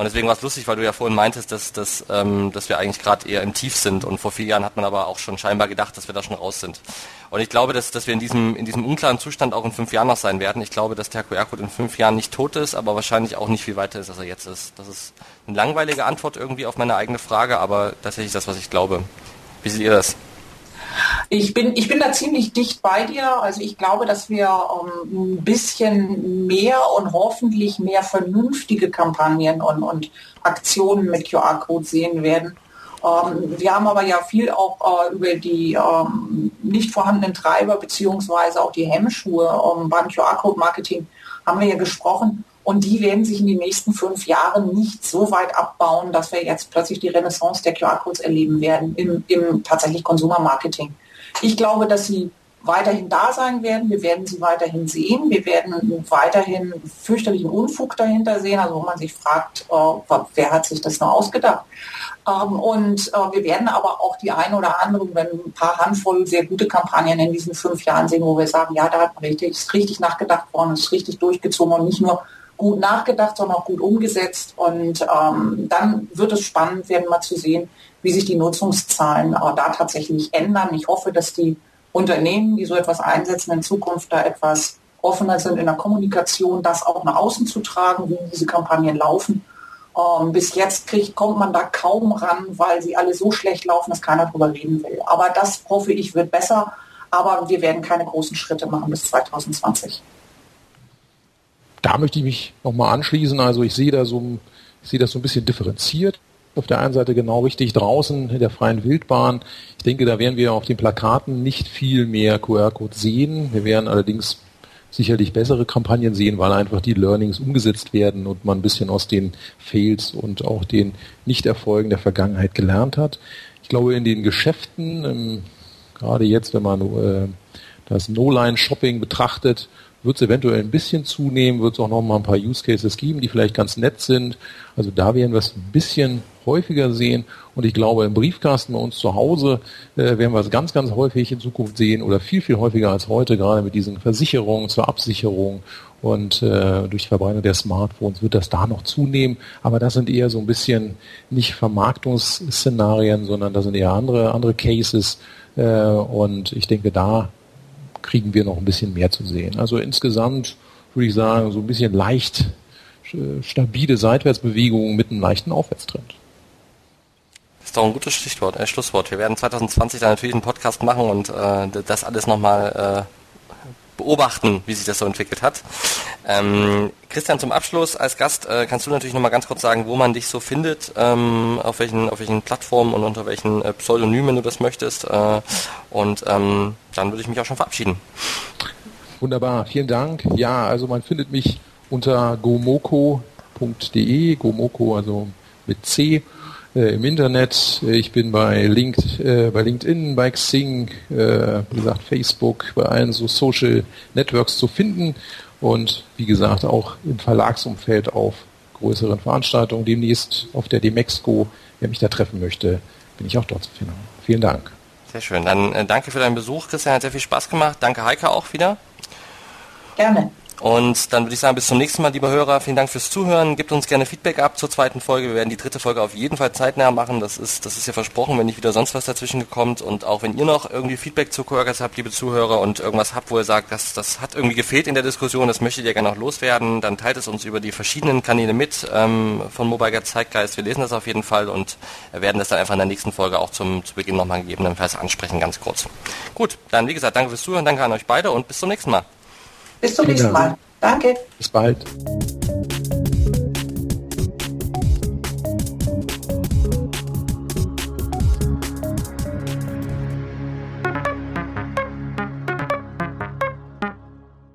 und deswegen war es lustig, weil du ja vorhin meintest, dass, dass, ähm, dass wir eigentlich gerade eher im Tief sind. Und vor vier Jahren hat man aber auch schon scheinbar gedacht, dass wir da schon raus sind. Und ich glaube, dass, dass wir in diesem, in diesem unklaren Zustand auch in fünf Jahren noch sein werden. Ich glaube, dass der QR-Code in fünf Jahren nicht tot ist, aber wahrscheinlich auch nicht viel weiter ist, als er jetzt ist. Das ist eine langweilige Antwort irgendwie auf meine eigene Frage, aber tatsächlich das, was ich glaube. Wie seht ihr das? Ich bin, ich bin da ziemlich dicht bei dir. Also ich glaube, dass wir ähm, ein bisschen mehr und hoffentlich mehr vernünftige Kampagnen und, und Aktionen mit QR-Code sehen werden. Ähm, wir haben aber ja viel auch äh, über die ähm, nicht vorhandenen Treiber beziehungsweise auch die Hemmschuhe ähm, beim QR-Code-Marketing haben wir ja gesprochen. Und die werden sich in den nächsten fünf Jahren nicht so weit abbauen, dass wir jetzt plötzlich die Renaissance der QR-Codes erleben werden im, im tatsächlich Konsumermarketing. Ich glaube, dass sie weiterhin da sein werden. Wir werden sie weiterhin sehen. Wir werden weiterhin fürchterlichen Unfug dahinter sehen, also wo man sich fragt, äh, wer hat sich das nur ausgedacht. Ähm, und äh, wir werden aber auch die ein oder andere, wenn ein paar Handvoll sehr gute Kampagnen in diesen fünf Jahren sehen, wo wir sagen, ja, da hat man richtig, ist richtig nachgedacht worden, ist richtig durchgezogen und nicht nur gut nachgedacht, sondern auch gut umgesetzt. Und ähm, dann wird es spannend werden, mal zu sehen, wie sich die Nutzungszahlen äh, da tatsächlich ändern. Ich hoffe, dass die Unternehmen, die so etwas einsetzen, in Zukunft da etwas offener sind in der Kommunikation, das auch nach außen zu tragen, wie diese Kampagnen laufen. Ähm, bis jetzt kriegt, kommt man da kaum ran, weil sie alle so schlecht laufen, dass keiner drüber reden will. Aber das hoffe ich wird besser. Aber wir werden keine großen Schritte machen bis 2020 da möchte ich mich nochmal anschließen. Also ich sehe da so, ich sehe das so ein bisschen differenziert. Auf der einen Seite genau richtig draußen in der freien Wildbahn. Ich denke, da werden wir auf den Plakaten nicht viel mehr QR-Codes sehen. Wir werden allerdings sicherlich bessere Kampagnen sehen, weil einfach die Learnings umgesetzt werden und man ein bisschen aus den Fails und auch den Nichterfolgen der Vergangenheit gelernt hat. Ich glaube, in den Geschäften, ähm, gerade jetzt, wenn man äh, das No-Line-Shopping betrachtet, wird es eventuell ein bisschen zunehmen, wird es auch noch mal ein paar Use Cases geben, die vielleicht ganz nett sind. Also da werden wir es ein bisschen häufiger sehen. Und ich glaube, im Briefkasten bei uns zu Hause äh, werden wir es ganz, ganz häufig in Zukunft sehen oder viel, viel häufiger als heute, gerade mit diesen Versicherungen zur Absicherung und äh, durch die Verbreitung der Smartphones wird das da noch zunehmen. Aber das sind eher so ein bisschen nicht Vermarktungsszenarien, sondern das sind eher andere, andere Cases. Äh, und ich denke, da kriegen wir noch ein bisschen mehr zu sehen. Also insgesamt würde ich sagen, so ein bisschen leicht äh, stabile Seitwärtsbewegungen mit einem leichten Aufwärtstrend. ist doch ein gutes Stichwort, äh, Schlusswort. Wir werden 2020 dann natürlich einen Podcast machen und äh, das alles nochmal äh, beobachten, wie sich das so entwickelt hat. Ähm, Christian, zum Abschluss als Gast äh, kannst du natürlich nochmal ganz kurz sagen, wo man dich so findet, ähm, auf, welchen, auf welchen Plattformen und unter welchen äh, Pseudonymen du das möchtest. Äh, und ähm, dann würde ich mich auch schon verabschieden. Wunderbar, vielen Dank. Ja, also man findet mich unter gomoko.de, Gomoko also mit C äh, im Internet. Ich bin bei, Linked, äh, bei LinkedIn, bei Xing, äh, wie gesagt, Facebook, bei allen so Social Networks zu finden und wie gesagt auch im Verlagsumfeld auf größeren Veranstaltungen. Demnächst auf der Demexco, wer mich da treffen möchte, bin ich auch dort zu finden. Vielen Dank. Sehr schön. Dann äh, danke für deinen Besuch, Christian. Hat sehr viel Spaß gemacht. Danke Heike auch wieder. Gerne. Und dann würde ich sagen, bis zum nächsten Mal, liebe Hörer. Vielen Dank fürs Zuhören. Gebt uns gerne Feedback ab zur zweiten Folge. Wir werden die dritte Folge auf jeden Fall zeitnah machen. Das ist, das ist ja versprochen, wenn nicht wieder sonst was dazwischen kommt. Und auch wenn ihr noch irgendwie Feedback zu Coworkers habt, liebe Zuhörer, und irgendwas habt, wo ihr sagt, das, das hat irgendwie gefehlt in der Diskussion, das möchtet ihr gerne noch loswerden, dann teilt es uns über die verschiedenen Kanäle mit ähm, von Mobile Zeitgeist. Wir lesen das auf jeden Fall und werden das dann einfach in der nächsten Folge auch zum, zu Beginn nochmal gegebenenfalls ansprechen, ganz kurz. Gut, dann wie gesagt, danke fürs Zuhören, danke an euch beide und bis zum nächsten Mal. Bis zum nächsten Mal. Danke. Bis bald.